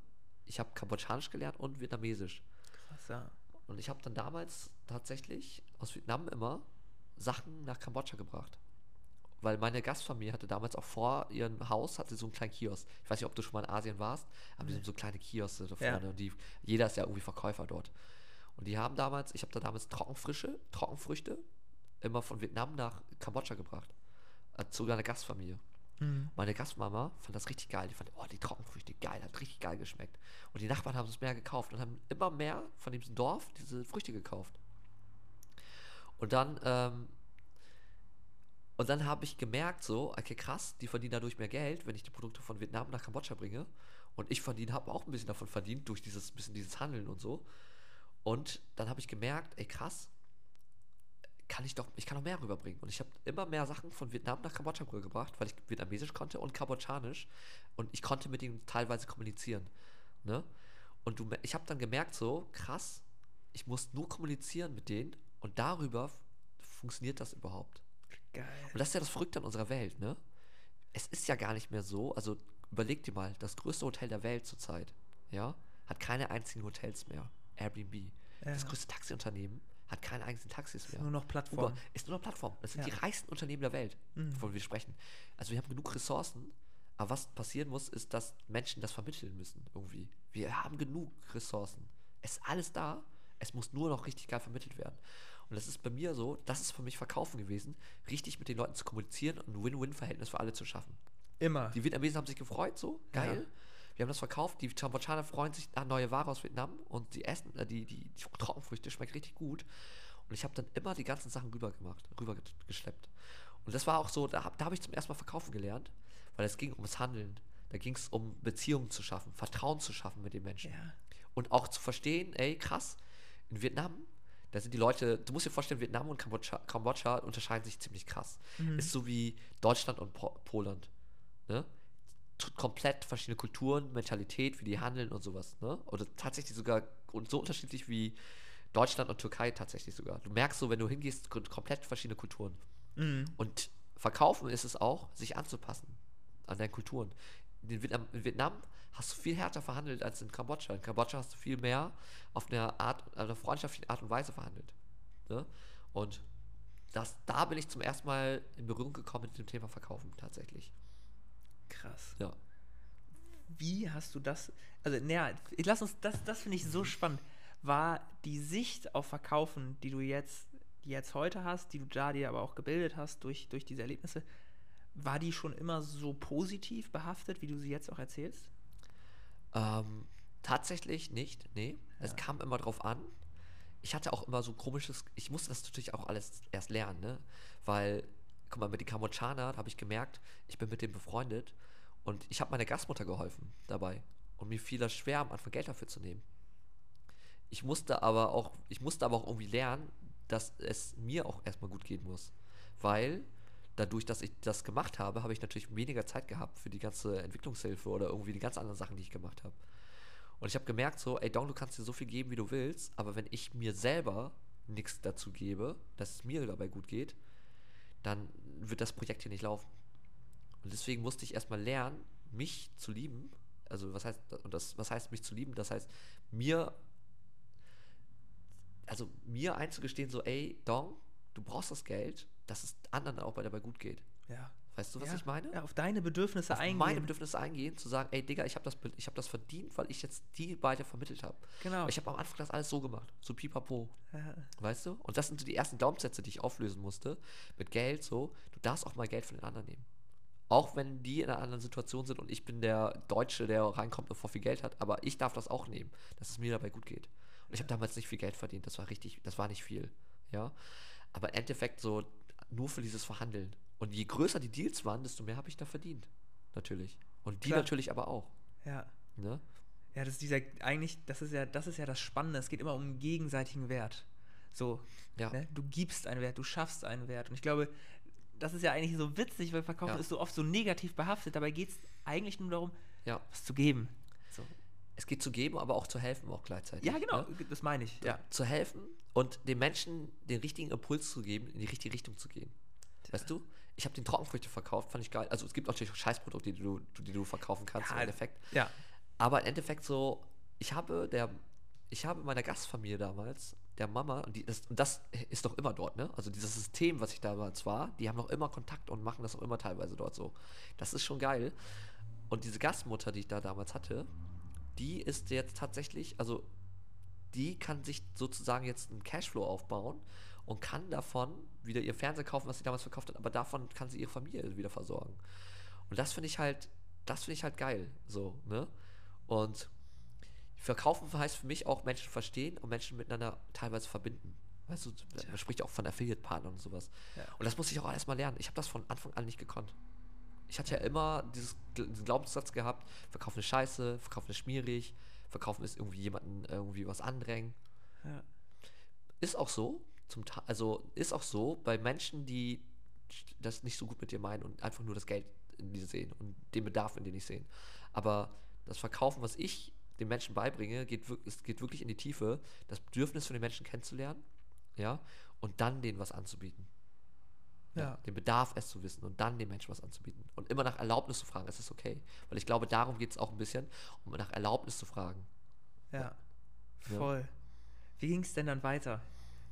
ich habe Kambodschanisch gelernt und Vietnamesisch. Krass, ja. Und ich habe dann damals tatsächlich aus Vietnam immer Sachen nach Kambodscha gebracht. Weil meine Gastfamilie hatte damals auch vor ihrem Haus, hatte so einen kleinen Kiosk. Ich weiß nicht, ob du schon mal in Asien warst, aber die haben so kleine Kioske da Ja. vorne. Und die, jeder ist ja irgendwie Verkäufer dort. Und die haben damals, ich habe da damals Trockenfrische, Trockenfrüchte immer von Vietnam nach Kambodscha gebracht. Äh, Zu einer Gastfamilie. Meine Gastmama fand das richtig geil. Die fand, oh, die Trockenfrüchte geil, hat richtig geil geschmeckt. Und die Nachbarn haben es mehr gekauft und haben immer mehr von diesem Dorf diese Früchte gekauft. Und dann, ähm, und dann habe ich gemerkt, so, okay, krass, die verdienen dadurch mehr Geld, wenn ich die Produkte von Vietnam nach Kambodscha bringe. Und ich verdiene, habe auch ein bisschen davon verdient, durch dieses bisschen dieses Handeln und so. Und dann habe ich gemerkt, ey, krass, kann ich doch, ich kann noch mehr rüberbringen. Und ich habe immer mehr Sachen von Vietnam nach Kambodscha rübergebracht, weil ich Vietnamesisch konnte und Kambodschanisch. Und ich konnte mit ihnen teilweise kommunizieren. Ne? Und du, ich habe dann gemerkt, so, krass, ich muss nur kommunizieren mit denen und darüber funktioniert das überhaupt. Geil. Und das ist ja das Verrückte an unserer Welt, ne? Es ist ja gar nicht mehr so, also überleg dir mal, das größte Hotel der Welt zurzeit, ja, hat keine einzigen Hotels mehr. Airbnb. Das Ja. größte Taxiunternehmen hat keine einzigen Taxis mehr. nur noch Plattform. Uber ist nur noch Plattform. Das sind Ja. Mhm. die reichsten Unternehmen der Welt, wovon wir sprechen. Also wir haben genug Ressourcen, aber was passieren muss, ist, dass Menschen das vermitteln müssen irgendwie. Wir haben genug Ressourcen. Es ist alles da. Es muss nur noch richtig geil vermittelt werden. Und das ist bei mir so, das ist für mich Verkaufen gewesen, richtig mit den Leuten zu kommunizieren und ein Win-Win-Verhältnis für alle zu schaffen. Immer. Die Vietnamesen haben sich gefreut, so, geil. Wir haben das verkauft, die Kambodschaner freuen sich an neue Ware aus Vietnam und die essen, äh, die, die, die Trockenfrüchte schmeckt richtig gut. Und ich habe dann immer die ganzen Sachen rüber gemacht, rüber ge- geschleppt. Und das war auch so, da, da habe ich zum ersten Mal verkaufen gelernt, weil es ging ums Handeln. Da ging es um Beziehungen zu schaffen, Vertrauen zu schaffen mit den Menschen. Ja. Und auch zu verstehen, ey, krass, in Vietnam, da sind die Leute, du musst dir vorstellen, Vietnam und Kambodscha, Kambodscha unterscheiden sich ziemlich krass. Ist so wie Deutschland und po Poland. Ne? T- Komplett verschiedene Kulturen, Mentalität, wie die handeln und sowas. Ne? Oder tatsächlich sogar und so unterschiedlich wie Deutschland und Türkei tatsächlich sogar. Du merkst so, wenn du hingehst, kom- komplett verschiedene Kulturen. Und verkaufen ist es auch, sich anzupassen an deinen Kulturen. In Vietnam, in Vietnam hast du viel härter verhandelt als in Kambodscha. In Kambodscha hast du viel mehr auf eine Art, eine freundschaftliche Art und Weise verhandelt. Ne? Und das, da bin ich zum ersten Mal in Berührung gekommen mit dem Thema Verkaufen tatsächlich. Krass. Ja. Wie hast du das? Also, naja, lass uns, das, das finde ich so spannend. War die Sicht auf Verkaufen, die du jetzt, die jetzt heute hast, die du da dir aber auch gebildet hast durch, durch diese Erlebnisse, war die schon immer so positiv behaftet, wie du sie jetzt auch erzählst? Ähm, tatsächlich nicht, nee. Es kam immer drauf an. Ich hatte auch immer so komisches, ich musste das natürlich auch alles erst lernen, ne? Weil, guck mal, mit den Kambodschanern habe ich gemerkt, ich bin mit denen befreundet und ich habe meiner Gastmutter geholfen dabei. Und mir fiel das schwer, am Anfang Geld dafür zu nehmen. Ich musste aber auch, ich musste aber auch irgendwie lernen, dass es mir auch erstmal gut gehen muss. Weil dadurch, dass ich das gemacht habe, habe ich natürlich weniger Zeit gehabt für die ganze Entwicklungshilfe oder irgendwie die ganz anderen Sachen, die ich gemacht habe. Und ich habe gemerkt so, ey Dong, du kannst dir so viel geben, wie du willst, aber wenn ich mir selber nichts dazu gebe, dass es mir dabei gut geht, dann wird das Projekt hier nicht laufen. Und deswegen musste ich erstmal lernen, mich zu lieben. Also was heißt, und das, was heißt mich zu lieben? Das heißt, mir, also mir einzugestehen, so, ey, Dong, du brauchst das Geld, dass es anderen auch bei dabei gut geht. Ja. Weißt du, was ja. ich meine? Ja, auf deine Bedürfnisse auf eingehen. meine Bedürfnisse eingehen, zu sagen, ey Digga, ich habe das, ich hab das verdient, weil ich jetzt die beide vermittelt habe. Genau. Ich habe am Anfang das alles so gemacht, so pipapo. Ja. Weißt du? Und das sind so die ersten Glaubenssätze, die ich auflösen musste. Mit Geld so, du darfst auch mal Geld von den anderen nehmen. Auch wenn die in einer anderen Situation sind und ich bin der Deutsche, der reinkommt und vor viel Geld hat, aber ich darf das auch nehmen, dass es mir dabei gut geht. Und ich habe damals nicht viel Geld verdient, das war richtig, das war nicht viel. Ja. Aber im Endeffekt so nur für dieses Verhandeln. Und je größer die Deals waren, desto mehr habe ich da verdient. Natürlich. Und die Klar. natürlich aber auch. ja. Ne? Ja, das ist dieser, eigentlich, das ist ja, das ist ja das Spannende. Es geht immer um gegenseitigen Wert. So, Ja. ne? du gibst einen Wert, du schaffst einen Wert. Und ich glaube, das ist ja eigentlich so witzig, weil Verkaufen Ja. ist so oft so negativ behaftet. Dabei geht es eigentlich nur darum, Ja. was zu geben. So. Es geht zu geben, aber auch zu helfen auch gleichzeitig. Ja, genau, Ne? das meine ich. Ja. zu helfen und den Menschen den richtigen Impuls zu geben, in die richtige Richtung zu gehen. Weißt du? Ich habe den Trockenfrüchte verkauft, fand ich geil. Also es gibt natürlich auch Scheißprodukte, die du, die du verkaufen kannst Ja, im Endeffekt. Ja. Aber im Endeffekt so, ich habe der, ich habe meiner Gastfamilie damals, der Mama, und, die, das, und das ist doch immer dort, ne? Also dieses System, was ich damals war, die haben noch immer Kontakt und machen das auch immer teilweise dort so. Das ist schon geil. Und diese Gastmutter, die ich da damals hatte, die ist jetzt tatsächlich, also die kann sich sozusagen jetzt einen Cashflow aufbauen und kann davon wieder ihr Fernseher kaufen, was sie damals verkauft hat, aber davon kann sie ihre Familie wieder versorgen. Und das finde ich halt, das finde ich halt geil, so, ne? Und verkaufen heißt für mich auch Menschen verstehen und Menschen miteinander teilweise verbinden. Weißt du, man spricht auch von Affiliate-Partnern und sowas. Ja. Und das musste ich auch erstmal lernen. Ich habe das von Anfang an nicht gekonnt. Ich hatte ja immer dieses, diesen Glaubenssatz gehabt, verkaufen ist scheiße, verkaufen ist schmierig, verkaufen ist irgendwie jemanden irgendwie was andrängen. Ja. Ist auch so, zum Ta also ist auch so bei Menschen, die das nicht so gut mit dir meinen und einfach nur das Geld in dir sehen und den Bedarf in dir nicht sehen. Aber das Verkaufen, was ich den Menschen beibringe, geht, wirk- es geht wirklich in die Tiefe, das Bedürfnis von den Menschen kennenzulernen, ja, und dann denen was anzubieten. Ja. Den Bedarf erst zu wissen und dann dem Menschen was anzubieten. Und immer nach Erlaubnis zu fragen, ist das okay? Weil ich glaube, darum geht es auch ein bisschen, um nach Erlaubnis zu fragen. Ja. Voll. Wie ging es denn dann weiter?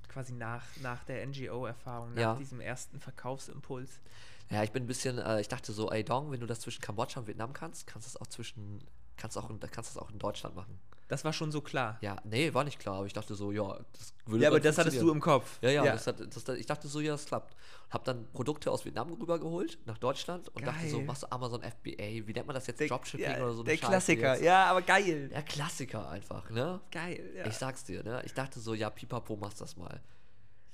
Quasi nach, nach der NGO-Erfahrung, nach Ja. diesem ersten Verkaufsimpuls. Ja, ich bin ein bisschen, äh, ich dachte so, ey Dong, wenn du das zwischen Kambodscha und Vietnam kannst, kannst du es auch zwischen, kannst auch kannst du es auch in Deutschland machen. Das war schon so klar. Ja, nee, war nicht klar, aber ich dachte so, ja, das würde Ja, aber das hattest du im. Kopf. Ja, ja, Das hat, das, ich dachte so, ja, das klappt. Hab dann Produkte aus Vietnam rübergeholt nach Deutschland und dachte so, Geil. machst du Amazon FBA, wie nennt man das jetzt? Der, Dropshipping ja, oder so Der Scheiße Klassiker. jetzt? Ja, aber geil. Der Klassiker einfach, ne? Geil, ja. Ich sag's dir, ne? Ich dachte so, ja, pipapo, machst das mal.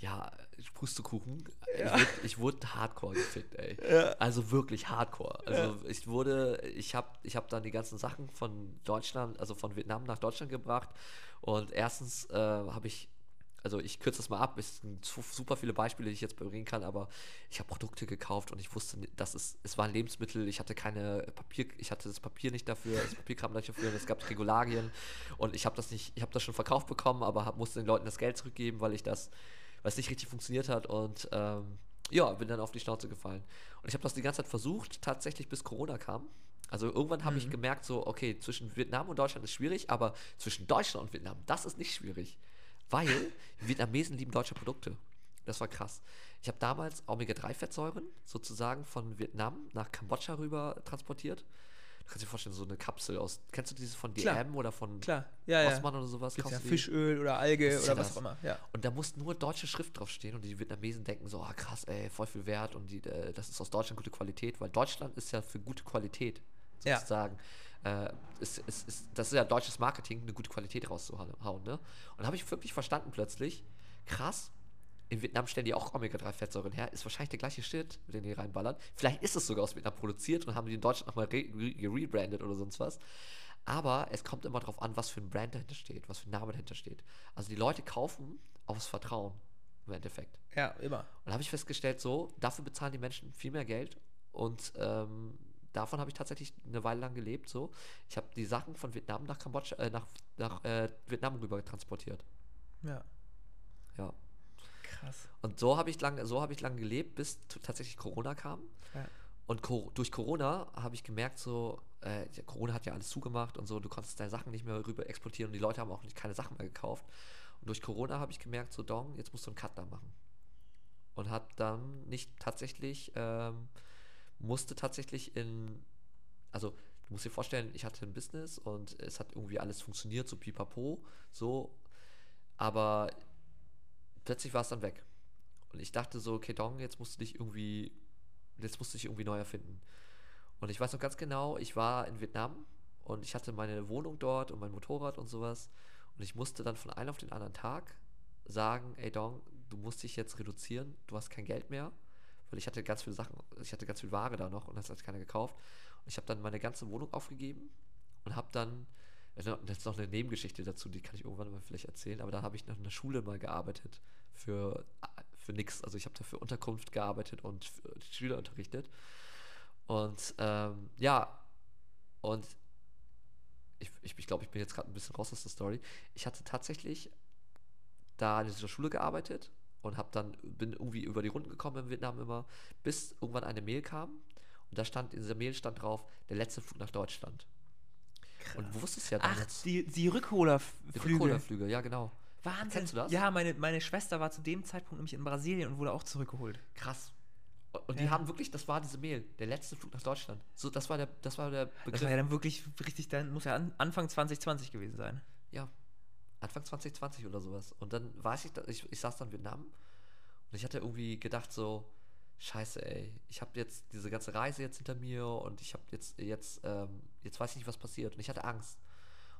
Ja, Pustekuchen. Ich, wurde, ich wurde hardcore gefickt, ey. Also wirklich hardcore. Also ich wurde, ich habe ich hab dann die ganzen Sachen von Deutschland, also von Vietnam nach Deutschland gebracht. Und erstens äh, habe ich, also ich kürze das mal ab, es sind su- super viele Beispiele, die ich jetzt bringen kann, aber ich habe Produkte gekauft und ich wusste, dass es, es waren Lebensmittel, ich hatte keine Papier, ich hatte das Papier nicht dafür, das Papierkram nicht dafür, und es gab Regularien und ich habe das nicht, ich habe das schon verkauft bekommen, aber hab, musste den Leuten das Geld zurückgeben, weil ich das, weil es nicht richtig funktioniert hat und ähm, ja, bin dann auf die Schnauze gefallen. Und ich habe das die ganze Zeit versucht, tatsächlich bis Corona kam. Also irgendwann habe ich gemerkt, so, okay, zwischen Vietnam und Deutschland ist schwierig, aber zwischen Deutschland und Vietnam, das ist nicht schwierig. Weil Vietnamesen lieben deutsche Produkte. Das war krass. Ich habe damals Omega-3-Fettsäuren sozusagen von Vietnam nach Kambodscha rüber transportiert. Du kannst dir vorstellen, so eine Kapsel aus. Kennst du diese von DM Klar. oder von Klar, ja, ja. Osman oder sowas? Gibt's ja? Fischöl oder Alge oder ja was auch immer. Ja. Und da muss nur deutsche Schrift draufstehen und die Vietnamesen denken so, ah krass, ey, voll viel wert und die, äh, das ist aus Deutschland gute Qualität, weil Deutschland ist ja für gute Qualität Ja. sozusagen. Äh, ist, ist, ist, das ist ja deutsches Marketing, eine gute Qualität rauszuhauen. Ne? Und habe ich wirklich verstanden plötzlich, krass, in Vietnam stellen die auch Omega-3-Fettsäuren her, ist wahrscheinlich der gleiche Shit, den die reinballern. Vielleicht ist es sogar aus Vietnam produziert und haben die in Deutschland nochmal re re gerebrandet oder sonst was. Aber es kommt immer darauf an, was für ein Brand dahinter steht, was für ein Name dahinter steht. Also die Leute kaufen aufs Vertrauen im Endeffekt. ja, immer. Und da habe ich festgestellt, so, dafür bezahlen die Menschen viel mehr Geld und ähm, davon habe ich tatsächlich eine Weile lang gelebt. So, ich habe die Sachen von Vietnam nach Kambodscha, äh, nach, nach äh, Vietnam rüber transportiert. Ja. Ja. Krass. Und so habe ich lang, so habe ich lang gelebt, bis tatsächlich Corona kam. Ja. Und Co durch Corona habe ich gemerkt, so, äh, Corona hat ja alles zugemacht und so, du konntest deine Sachen nicht mehr rüber exportieren und die Leute haben auch nicht keine Sachen mehr gekauft. Und durch Corona habe ich gemerkt, so, Dong, jetzt musst du einen Cut da machen. Und habe dann nicht tatsächlich, ähm, musste tatsächlich in, also du musst dir vorstellen, ich hatte ein Business und es hat irgendwie alles funktioniert, so pipapo, so, aber plötzlich war es dann weg. Und ich dachte so, okay, Dong, jetzt musst du dich irgendwie, jetzt musst du dich irgendwie neu erfinden. Und ich weiß noch ganz genau, ich war in Vietnam und ich hatte meine Wohnung dort und mein Motorrad und sowas. Und ich musste dann von einem auf den anderen Tag sagen, ey Dong, du musst dich jetzt reduzieren, du hast kein Geld mehr. Weil ich hatte ganz viele Sachen, ich hatte ganz viel Ware da noch und das hat keiner gekauft. Und ich habe dann meine ganze Wohnung aufgegeben und habe dann, das ist noch eine Nebengeschichte dazu, die kann ich irgendwann mal vielleicht erzählen, aber da habe ich noch in der Schule mal gearbeitet für, für nix. Also ich habe da für Unterkunft gearbeitet und Schüler unterrichtet. Und ähm, ja, und ich, ich, ich glaube, ich bin jetzt gerade ein bisschen raus aus der Story. Ich hatte tatsächlich da in dieser Schule gearbeitet und habe dann bin irgendwie über die Runden gekommen in Vietnam immer, bis irgendwann eine Mail kam und da stand in dieser Mail stand drauf der letzte Flug nach Deutschland. Krass. Und du wusstest ja damals. Ach, die, die Rückholerflüge. Die Rückholerflüge, ja genau. Wahnsinn. Kennst du das? Ja, meine, meine Schwester war zu dem Zeitpunkt nämlich in Brasilien und wurde auch zurückgeholt. Krass. Und die ja. haben wirklich, das war diese Mail, der letzte Flug nach Deutschland. So, das war der, das war der Begriff. Das war ja dann wirklich richtig, dann muss ja Anfang 2020 gewesen sein. Ja, Anfang 2020 oder sowas. Und dann weiß ich, ich, ich saß dann in Vietnam und ich hatte irgendwie gedacht so, scheiße, ey, ich habe jetzt diese ganze Reise jetzt hinter mir und ich habe jetzt, jetzt, ähm, jetzt weiß ich nicht, was passiert. Und ich hatte Angst.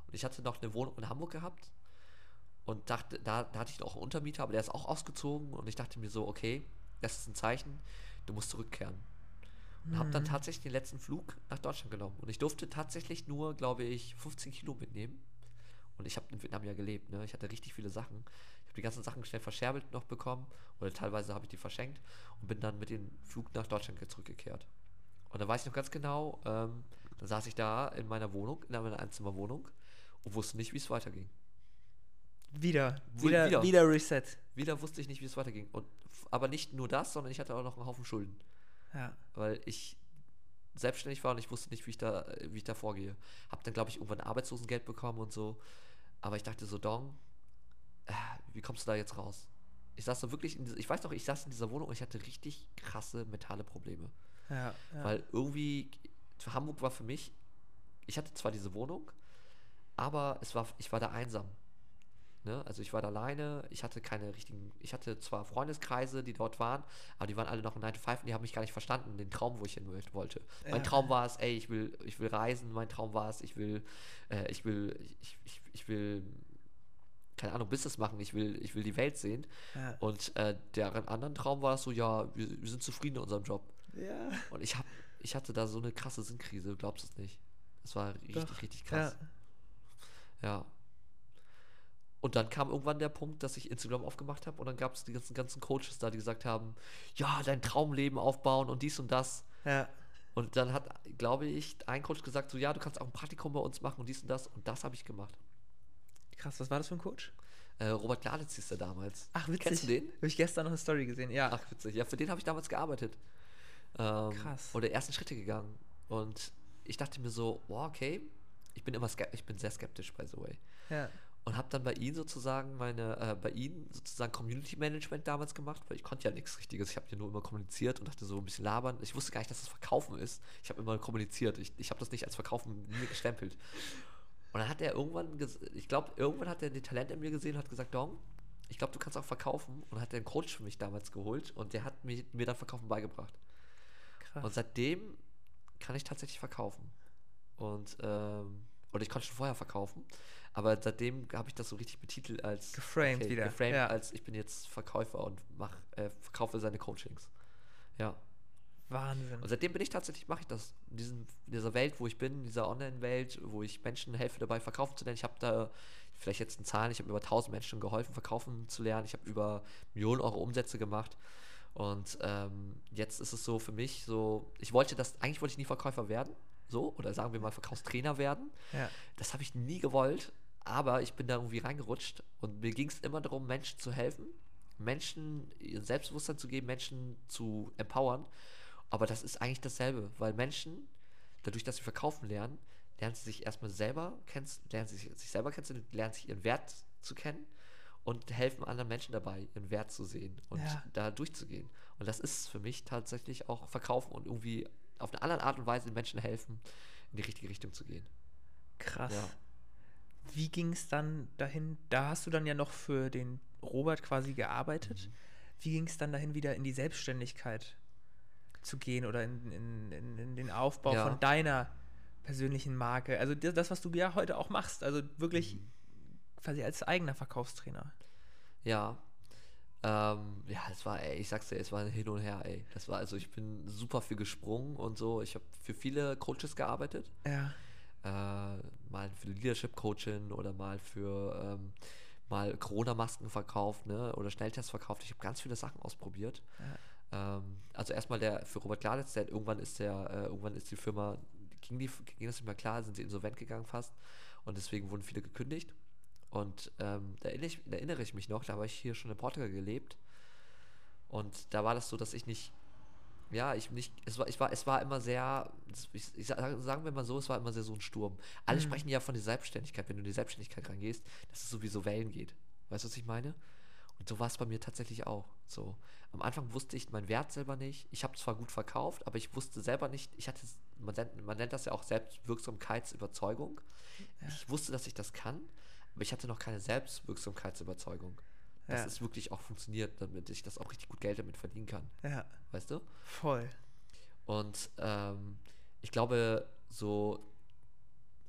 Und ich hatte noch eine Wohnung in Hamburg gehabt und dachte, da, da hatte ich noch einen Untermieter, aber der ist auch ausgezogen und ich dachte mir so, okay, das ist ein Zeichen, du musst zurückkehren. Und mhm. habe dann tatsächlich den letzten Flug nach Deutschland genommen. Und ich durfte tatsächlich nur, glaube ich, 15 Kilo mitnehmen. Und ich habe in Vietnam ja gelebt, ne? Ich hatte richtig viele Sachen. Habe die ganzen Sachen schnell verscherbelt noch bekommen. Oder teilweise habe ich die verschenkt und bin dann mit dem Flug nach Deutschland zurückgekehrt. Und da weiß ich noch ganz genau, ähm, dann saß ich da in meiner Wohnung, in meiner Einzimmerwohnung und wusste nicht, wie es weiterging. Wieder, wieder, wieder, wieder Reset. Wieder wusste ich nicht, wie es weiterging. Und, aber nicht nur das, sondern ich hatte auch noch einen Haufen Schulden. Ja. Weil ich selbstständig war und ich wusste nicht, wie ich da, wie ich da vorgehe. Hab dann, glaube ich, irgendwann Arbeitslosengeld bekommen und so. Aber ich dachte so, Dong, wie kommst du da jetzt raus? Ich saß da wirklich, in, ich weiß noch, ich saß in dieser Wohnung und ich hatte richtig krasse mentale Probleme. Ja, ja. Weil irgendwie, Hamburg war für mich, ich hatte zwar diese Wohnung, aber es war, ich war da einsam. Ne? Also ich war da alleine, ich hatte keine richtigen, ich hatte zwar Freundeskreise, die dort waren, aber die waren alle noch in 9 to 5 und die haben mich gar nicht verstanden, den Traum, wo ich hin wollte. Ja. Mein Traum war es, ey, ich will, ich will reisen, mein Traum war es, ich will, äh, ich will, ich, ich, ich will keine Ahnung, Business machen, ich will, ich will die Welt sehen. Ja. Und äh, der anderen Traum war es so, ja, wir, wir, sind zufrieden in unserem Job. Ja. Und ich hab, ich hatte da so eine krasse Sinnkrise, du glaubst es nicht. Das war richtig, Doch. richtig krass. Ja. ja. Und dann kam irgendwann der Punkt, dass ich Instagram aufgemacht habe und dann gab es die ganzen, ganzen Coaches da, die gesagt haben, ja, dein Traumleben aufbauen und dies und das. Ja. Und dann hat, glaube ich, ein Coach gesagt, so ja, du kannst auch ein Praktikum bei uns machen und dies und das. Und das habe ich gemacht. Krass, was war das für ein Coach? Äh, Robert Gladitz hieß der damals. Ach, witzig. Kennst du den? Habe ich gestern noch eine Story gesehen, ja. Ach, witzig. Ja, für den habe ich damals gearbeitet. Ähm, Krass. Oder ersten Schritte gegangen. Und ich dachte mir so, wow, okay, ich bin immer ich bin sehr skeptisch by the way. Ja und habe dann bei ihnen sozusagen meine, äh, bei ihnen sozusagen Community Management damals gemacht, weil ich konnte ja nichts Richtiges. Ich habe ja nur immer kommuniziert und dachte so ein bisschen labern. Ich wusste gar nicht, dass das Verkaufen ist. Ich habe immer kommuniziert. Ich, ich habe das nicht als Verkaufen nie gestempelt. Und dann hat er irgendwann, ich glaube, irgendwann hat er den Talent in mir gesehen und hat gesagt, Dong, ich glaube, du kannst auch verkaufen. Und hat einen Coach für mich damals geholt und der hat mir, mir dann Verkaufen beigebracht. Krass. Und seitdem kann ich tatsächlich verkaufen. Und ähm, oder ich konnte schon vorher verkaufen, aber seitdem habe ich das so richtig betitelt als geframed okay, wieder. Geframed ja. als ich bin jetzt Verkäufer und mach, äh, verkaufe seine Coachings. Ja. Wahnsinn. Und seitdem bin ich tatsächlich, mache ich das. In, diesen, in dieser Welt, wo ich bin, in dieser Online-Welt, wo ich Menschen helfe dabei, verkaufen zu lernen. Ich habe da vielleicht jetzt eine Zahl, ich habe über 1000 Menschen geholfen, verkaufen zu lernen. Ich habe über Millionen Euro Umsätze gemacht. Und ähm, jetzt ist es so für mich so, ich wollte das, eigentlich wollte ich nie Verkäufer werden so, oder sagen wir mal Verkaufstrainer werden. Ja. Das habe ich nie gewollt, aber ich bin da irgendwie reingerutscht und mir ging es immer darum, Menschen zu helfen, Menschen ihr Selbstbewusstsein zu geben, Menschen zu empowern. Aber das ist eigentlich dasselbe, weil Menschen, dadurch, dass sie verkaufen lernen, lernen sie sich erstmal selber kennen, lernen sie sich, sich selber kennen, lernen sich ihren Wert zu kennen und helfen anderen Menschen dabei, ihren Wert zu sehen und Ja. da durchzugehen. Und das ist für mich tatsächlich auch Verkaufen und irgendwie auf eine andere Art und Weise den Menschen helfen, in die richtige Richtung zu gehen. Krass. Ja. Wie ging es dann dahin? Da hast du dann ja noch für den Robert quasi gearbeitet. Mhm. Wie ging es dann dahin, wieder in die Selbstständigkeit zu gehen oder in, in, in, in den Aufbau Ja. von deiner persönlichen Marke? Also das, was du ja heute auch machst, also wirklich Mhm. quasi als eigener Verkaufstrainer. Ja. Ähm, ja, es war, ey, ich sag's dir, es war ein Hin und Her, ey. Das war, also ich bin super viel gesprungen und so. Ich habe für viele Coaches gearbeitet. Ja. Äh, mal für Leadership Coaching oder mal für ähm, mal Corona-Masken verkauft, ne? Oder Schnelltests verkauft. Ich habe ganz viele Sachen ausprobiert. Ähm, also erstmal der für Robert Gladitz, der irgendwann ist der, äh, irgendwann ist die Firma, ging, die, ging das nicht mehr klar, sind sie insolvent gegangen fast. Und deswegen wurden viele gekündigt. Und ähm, da, erinnere ich, da erinnere ich mich noch, da habe ich hier schon in Portugal gelebt. Und da war das so, dass ich nicht, ja, ich nicht, es war, ich war, es war immer sehr, ich, ich, sag- sagen wir mal so, es war immer sehr so ein Sturm. Alle sprechen ja von der Selbstständigkeit, wenn du in die Selbstständigkeit rangehst, dass es sowieso Wellen geht. Weißt du, was ich meine? Und so war es bei mir tatsächlich auch. So. Am Anfang wusste ich meinen Wert selber nicht. Ich habe zwar gut verkauft, aber ich wusste selber nicht, ich hatte, man nennt, man nennt das ja auch Selbstwirksamkeitsüberzeugung. Ich wusste, dass ich das kann, aber ich hatte noch keine Selbstwirksamkeitsüberzeugung. Dass Ja. es wirklich auch funktioniert, damit ich das auch richtig gut Geld damit verdienen kann. Ja, Weißt du? voll. Und ähm, ich glaube, so,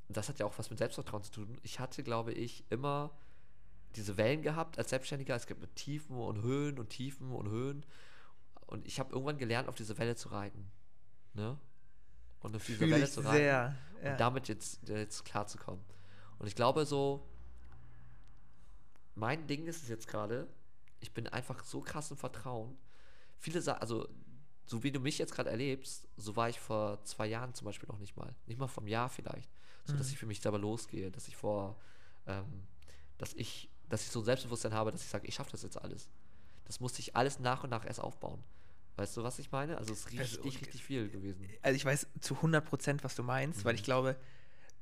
das hat ja auch was mit Selbstvertrauen zu tun. Ich hatte, glaube ich, immer diese Wellen gehabt als Selbstständiger. Es gibt Tiefen und Höhen und Tiefen und Höhen. Und ich habe irgendwann gelernt, auf diese Welle zu reiten. Ne? Und auf diese Fühl Welle zu reiten. sehr. Ja. Und damit jetzt, jetzt klarzukommen. Und ich glaube so, mein Ding ist es jetzt gerade, ich bin einfach so krass im Vertrauen. Viele sagen, also so wie du mich jetzt gerade erlebst, so war ich vor zwei Jahren zum Beispiel noch nicht mal. Nicht mal vom Jahr vielleicht. So dass ich für mich selber losgehe, dass ich vor, ähm, dass ich, dass ich so ein Selbstbewusstsein habe, dass ich sage, ich schaffe das jetzt alles. Das musste ich alles nach und nach erst aufbauen. Weißt du, was ich meine? Also es ist Also, richtig, richtig viel gewesen. also ich weiß zu 100% was du meinst, weil ich glaube,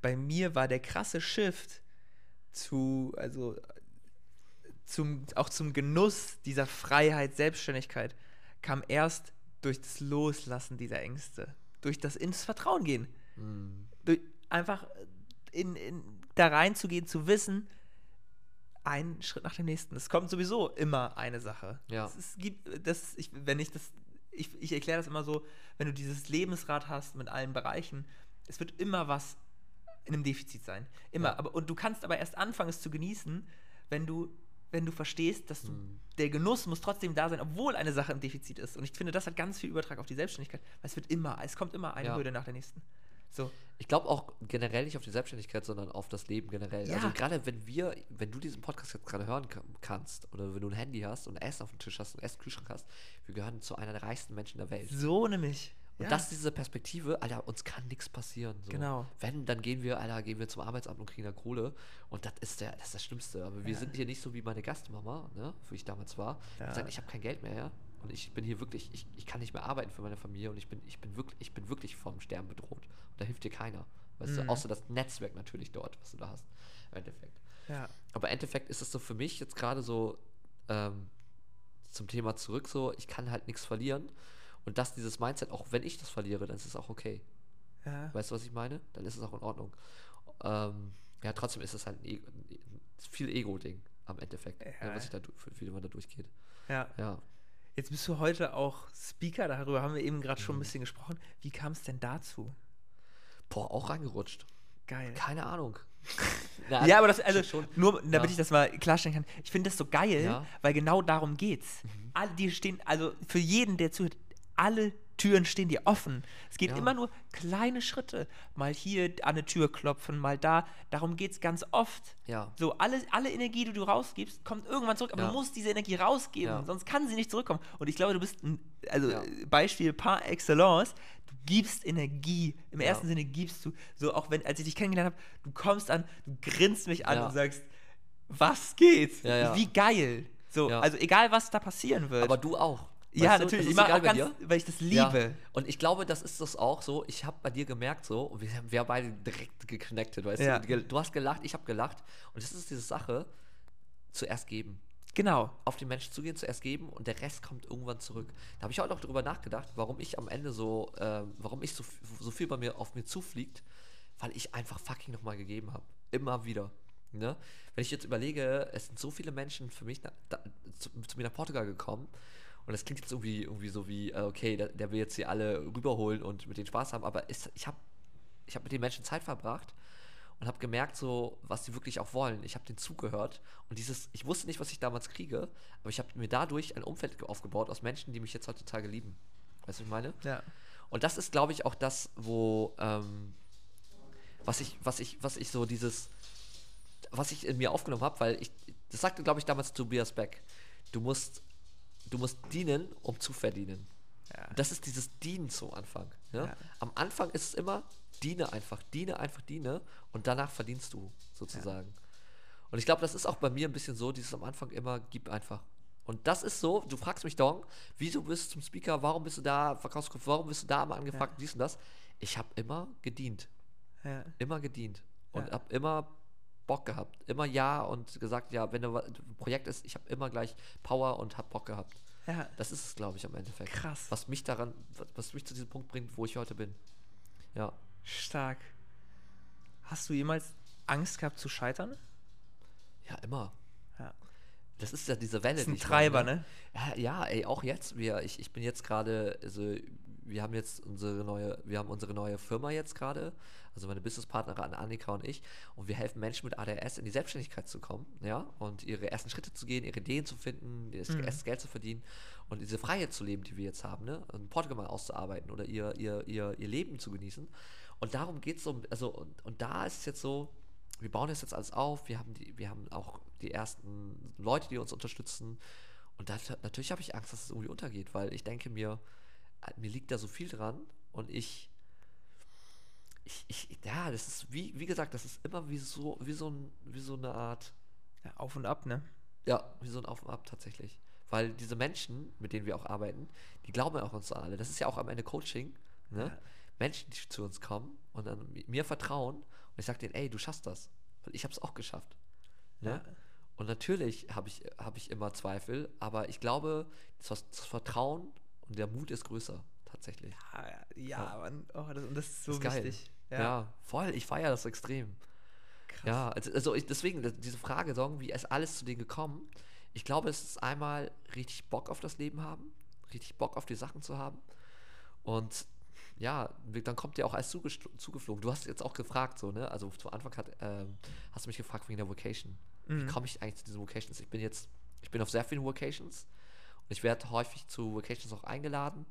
bei mir war der krasse Shift zu, also zum, auch zum Genuss dieser Freiheit, Selbstständigkeit, kam erst durch das Loslassen dieser Ängste, durch das ins Vertrauen gehen. Durch einfach in, in, da reinzugehen, zu wissen, einen Schritt nach dem nächsten. Es kommt sowieso immer eine Sache. Ja. Es, gibt, das, ich, wenn ich das, ich, ich erkläre das immer so, wenn du dieses Lebensrad hast mit allen Bereichen, es wird immer was in einem Defizit sein. Immer. Ja. Aber, und du kannst aber erst anfangen, es zu genießen, wenn du, wenn du verstehst, dass du, Mhm. der Genuss muss trotzdem da sein, obwohl eine Sache im Defizit ist. Und ich finde, das hat ganz viel Übertrag auf die Selbstständigkeit, weil es wird immer, es kommt immer eine Ja. Hürde nach der nächsten. So. Ich glaube auch generell nicht auf die Selbstständigkeit, sondern auf das Leben generell. Ja. Also gerade wenn wir, wenn du diesen Podcast jetzt gerade hören ka- kannst oder wenn du ein Handy hast und Essen auf dem Tisch hast und Essen Kühlschrank hast, wir gehören zu einer der reichsten Menschen der Welt. So nämlich. Und Ja. das ist diese Perspektive, Alter, uns kann nichts passieren. So. Genau. Wenn, dann gehen wir, Alter, gehen wir zum Arbeitsamt und kriegen da Kohle. Und das ist der, das ist das Schlimmste. Aber wir sind hier nicht so wie meine Gastmama, ne, wie ich damals war. Die Ja. sagt, ich habe kein Geld mehr, ja. Und ich bin hier wirklich, ich, ich kann nicht mehr arbeiten für meine Familie und ich bin, ich bin wirklich, ich bin wirklich vom Sterben bedroht. Und da hilft dir keiner. Weißt Mhm. du, außer das Netzwerk natürlich dort, was du da hast. Im Endeffekt. ja. Aber im Endeffekt ist es so für mich jetzt gerade so ähm, zum Thema zurück so, ich kann halt nichts verlieren. Und dass dieses Mindset, auch wenn ich das verliere, dann ist es auch okay. ja. Weißt du, was ich meine? Dann ist es auch in Ordnung. Ähm, ja, trotzdem ist es halt ein, Ego, ein viel Ego-Ding am Endeffekt, Ja. ne, was ich da, wie man da durchgeht. ja. Ja. Jetzt bist du heute auch Speaker, darüber haben wir eben gerade Mhm. schon ein bisschen gesprochen. Wie kam es denn dazu? Boah, auch reingerutscht. Geil. Keine Ahnung. Na, Ja, aber das, also schon. nur damit Ja. ich das mal klarstellen kann, ich finde das so geil, Ja. Mhm. weil genau darum geht's. Alle, die stehen, also für jeden, der zuhört, alle Türen stehen dir offen. Es geht Ja. immer nur kleine Schritte. Mal hier an eine Tür klopfen, mal da. Darum geht's ganz oft. Ja. So, alle, alle Energie, die du rausgibst, kommt irgendwann zurück. Aber Ja. du musst diese Energie rausgeben, sonst kann sie nicht zurückkommen. Und ich glaube, du bist ein, also. Beispiel par excellence, du gibst Energie. Im ersten Sinne gibst du, so auch wenn, als ich dich kennengelernt habe, du kommst an, du grinst mich an und sagst, was geht? Wie geil. So, also egal, was da passieren wird. Aber du auch. Ja, du, natürlich. Ich mache auch ganz, dir. weil ich das Ja. liebe. Und ich glaube, das ist das auch so. Ich habe bei dir gemerkt so, und wir, haben- wir haben beide direkt geconnected, weißt Ja. du? Du hast gelacht, ich habe gelacht. Und das ist diese Sache, zuerst geben. Genau. Auf den Menschen zugehen, zuerst geben und der Rest kommt irgendwann zurück. Da habe ich heute auch darüber nachgedacht, warum ich am Ende so, ähm, warum ich so, so viel bei mir auf mir zufliegt, weil ich einfach fucking nochmal gegeben habe. Immer wieder. Ne? Wenn ich jetzt überlege, es sind so viele Menschen für mich na, da, zu, zu mir nach Portugal gekommen und das klingt jetzt irgendwie, irgendwie so wie, äh, okay, der, der will jetzt hier alle rüberholen und mit denen Spaß haben, aber es, ich habe ich hab mit den Menschen Zeit verbracht und habe gemerkt, so, was sie wirklich auch wollen. Ich habe denen zugehört und dieses, ich wusste nicht, was ich damals kriege, aber ich habe mir dadurch ein Umfeld ge- aufgebaut aus Menschen, die mich jetzt heutzutage lieben. Weißt du, was ich meine? Ja. Und das ist, glaube ich, auch das, wo, ähm, was ich, was ich, was ich so dieses, was ich in mir aufgenommen habe, weil ich, das sagte, glaube ich, damals Tobias Beck. Du musst, du musst dienen, um zu verdienen. Ja. Das ist dieses Dienen zum Anfang. Ne? Ja. Am Anfang ist es immer, diene einfach, diene einfach, diene und danach verdienst du sozusagen. Und ich glaube, das ist auch bei mir ein bisschen so, dieses am Anfang immer, gib einfach. Und das ist so, du fragst mich, Dong, wieso bist du zum Speaker, warum bist du da, Verkaufskopf, warum bist du da mal angefragt, dies und das. Ich habe immer gedient, Ja. immer gedient und Ja. habe immer Bock gehabt, immer ja und gesagt, ja, wenn wa- ein Projekt ist, ich habe immer gleich Power und habe Bock gehabt. ja. Das ist es, glaube ich, am Endeffekt. Krass. Was mich daran, was- mich zu diesem Punkt bringt, wo ich heute bin. Ja. Stark. Hast du jemals Angst gehabt zu scheitern? Ja, immer. Ja. Das ist ja diese Welle. Das ist ein Treiber, meine. ne? Ja, ja, ey, auch jetzt. Wir, ich, ich bin jetzt gerade, also wir haben jetzt unsere neue, wir haben unsere neue Firma jetzt gerade, also meine Businesspartnerin Annika und ich, und wir helfen Menschen mit ADS in die Selbstständigkeit zu kommen, ja, und ihre ersten Schritte zu gehen, ihre Ideen zu finden, das Mhm. erstes Geld zu verdienen und diese Freiheit zu leben, die wir jetzt haben, ne, in Portugal mal auszuarbeiten oder ihr, ihr, ihr, ihr Leben zu genießen. Und darum geht es so, also, und, und da ist es jetzt so, wir bauen das jetzt alles auf, wir haben, die, wir haben auch die ersten Leute, die uns unterstützen. Und da, natürlich habe ich Angst, dass es irgendwie untergeht, weil ich denke mir, mir liegt da so viel dran und ich, ich, ich ja, das ist wie, wie gesagt, das ist immer wie so, wie so, ein, wie so eine Art, ja. Auf und ab, ne? ja, wie so ein Auf und Ab tatsächlich. Weil diese Menschen, mit denen wir auch arbeiten, die glauben ja auch uns alle. Das ist ja auch am Ende Coaching, ne? Ja. Menschen, die zu uns kommen und dann mi- mir vertrauen und ich sage denen, ey, du schaffst das. Weil ich habe es auch geschafft. Ne? Ja. Und natürlich habe ich, hab ich immer Zweifel, aber ich glaube, das, das Vertrauen der Mut ist größer, tatsächlich. Ja, ja, Mann. Oh, das, und das ist so ist geil. wichtig. Ja. voll, ich feiere das extrem. Krass. Ja, also, also ich, deswegen, diese Frage, wie ist alles zu denen gekommen? Ich glaube, es ist einmal richtig Bock auf das Leben haben, richtig Bock auf die Sachen zu haben. Und ja, dann kommt dir auch alles zugeflogen. Du hast jetzt auch gefragt, so, ne? Also zu Anfang hat, ähm, hast du mich gefragt wegen der Vocation. Wie komme ich eigentlich zu diesen Vocations? Ich bin jetzt, ich bin auf sehr vielen Vocations ich werde häufig zu Vocations auch eingeladen.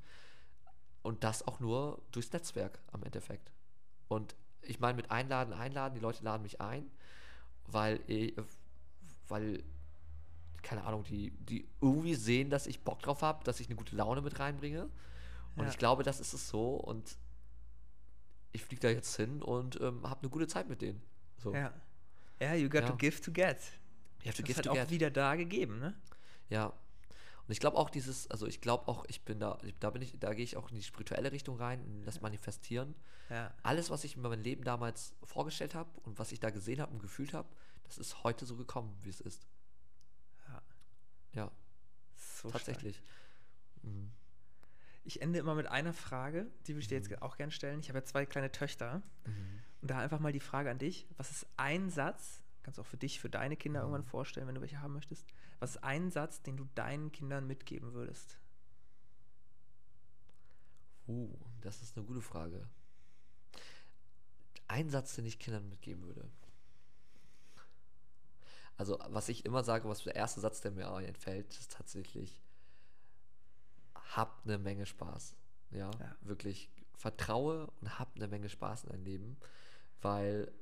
Und das auch nur durchs Netzwerk am Endeffekt. Und ich meine mit einladen, einladen, die Leute laden mich ein, weil, ich, weil keine Ahnung, die, die irgendwie sehen, dass ich Bock drauf habe, dass ich eine gute Laune mit reinbringe. Und Ja. ich glaube, das ist es so. Und ich fliege da jetzt hin und ähm, habe eine gute Zeit mit denen. So. Ja. Ja, you got Ja. to give to get. You have to Das give hat to auch get. wieder da gegeben, ne? Ja. Und ich glaube auch dieses, also ich glaube auch, ich bin da, da bin ich, da gehe ich auch in die spirituelle Richtung rein, in das Manifestieren. Ja. Alles, was ich mir mein Leben damals vorgestellt habe und was ich da gesehen habe und gefühlt habe, das ist heute so gekommen, wie es ist. Ja. Ja, So tatsächlich. Mhm. Ich ende immer mit einer Frage, die würde ich dir jetzt auch gerne stellen. Ich habe ja zwei kleine Töchter. Und da einfach mal die Frage an dich: Was ist ein Satz, kannst du auch für dich, für deine Kinder irgendwann vorstellen, wenn du welche haben möchtest? Was ist ein Satz, den du deinen Kindern mitgeben würdest? Uh, das ist eine gute Frage. Ein Satz, den ich Kindern mitgeben würde. Also, was ich immer sage, was der erste Satz, der mir entfällt, ist tatsächlich, hab eine Menge Spaß. Ja, Ja. wirklich. Vertraue und hab eine Menge Spaß in deinem Leben, weil,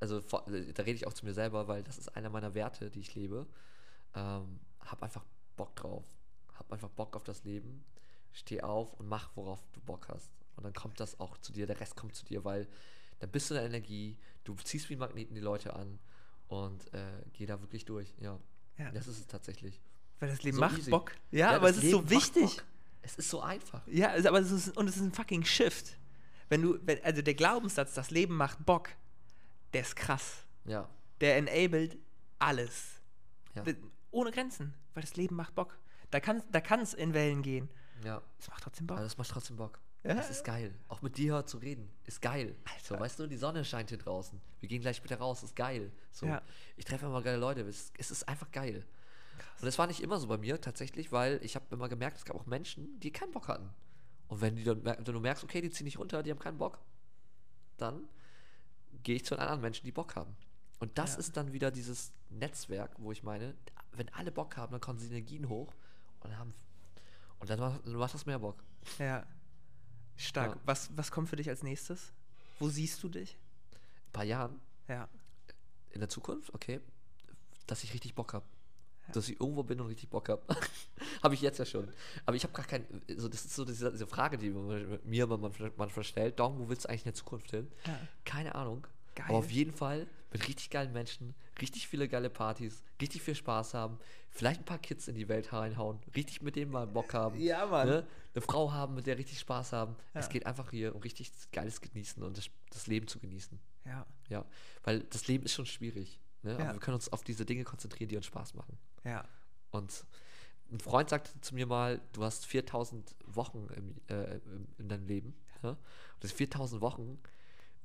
also vor- da rede ich auch zu mir selber, weil das ist einer meiner Werte, die ich lebe. Ähm, hab einfach Bock drauf. Hab einfach Bock auf das Leben. Steh auf und mach, worauf du Bock hast. Und dann kommt das auch zu dir, der Rest kommt zu dir, weil dann bist du in der Energie, du ziehst wie Magneten die Leute an und äh, geh da wirklich durch. Ja. Ja. Das ist es tatsächlich. Weil das Leben So macht easy. Bock. Ja, aber es ist so Leben macht wichtig. Es ist so einfach. Ja, aber es ist, und es ist ein fucking Shift. Wenn du, wenn, also der Glaubenssatz, das Leben macht Bock, der ist krass. Ja. Der enabled alles. Ja. Ohne Grenzen, weil das Leben macht Bock. Da kann es da kann's in Wellen gehen. Ja. Es macht trotzdem Bock. Aber das macht trotzdem Bock. Ja. Das ist geil. Auch mit dir zu reden. Ist geil. So, weißt du, die Sonne scheint hier draußen. Wir gehen gleich später raus. Ist geil. So. Ja. Ich treffe immer geile Leute. Es, es ist einfach geil. Und das war nicht immer so bei mir tatsächlich, weil ich habe immer gemerkt, es gab auch Menschen, die keinen Bock hatten. Und wenn, die dann, wenn du merkst, okay, die ziehen nicht runter, die haben keinen Bock, dann gehe ich zu den anderen Menschen, die Bock haben. Und das Ja. ist dann wieder dieses Netzwerk, wo ich meine, wenn alle Bock haben, dann kommen Synergien hoch und haben und dann macht, dann macht das mehr Bock. Ja. Stark. Ja. Was, was kommt für dich als nächstes? Wo siehst du dich? Ein paar Jahren Ja. in der Zukunft, okay, dass ich richtig Bock habe. Dass ich irgendwo bin und richtig Bock habe. habe ich jetzt ja schon. Aber ich habe gar kein. So, das ist so diese, diese Frage, die man- mir man, man, manchmal stellt. Dong, wo willst du eigentlich in der Zukunft hin? Ja. Keine Ahnung. Geil. Aber auf jeden Fall mit richtig geilen Menschen, richtig viele geile Partys, richtig viel Spaß haben, vielleicht ein paar Kids in die Welt reinhauen, richtig mit denen mal Bock haben. Ja, Mann. Ne? Eine Frau haben, mit der richtig Spaß haben. Es Ja. geht einfach hier um richtig geiles Genießen und das, das Leben zu genießen. Ja. Ja, weil das Leben ist schon schwierig. Ne? Ja. Aber wir können uns auf diese Dinge konzentrieren, die uns Spaß machen. Ja. Und ein Freund sagte zu mir mal, du hast 4000 Wochen im, äh, in deinem Leben. Ja? Und das 4000 Wochen,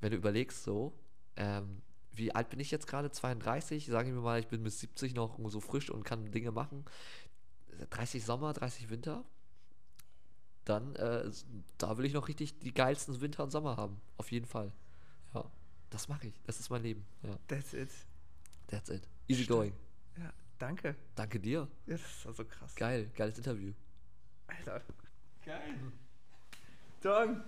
wenn du überlegst so, ähm, wie alt bin ich jetzt gerade? 32? Sagen wir mal, ich bin bis 70 noch so frisch und kann Dinge machen. 30 Sommer, 30 Winter. Dann, äh, da will ich noch richtig die geilsten Winter und Sommer haben. Auf jeden Fall. Ja, das mache ich. Das ist mein Leben. Ja, That's it. that's it. Easy going. Danke. Danke dir. Ja, das war so krass. Geil, geiles Interview. Alter. Geil. Dong.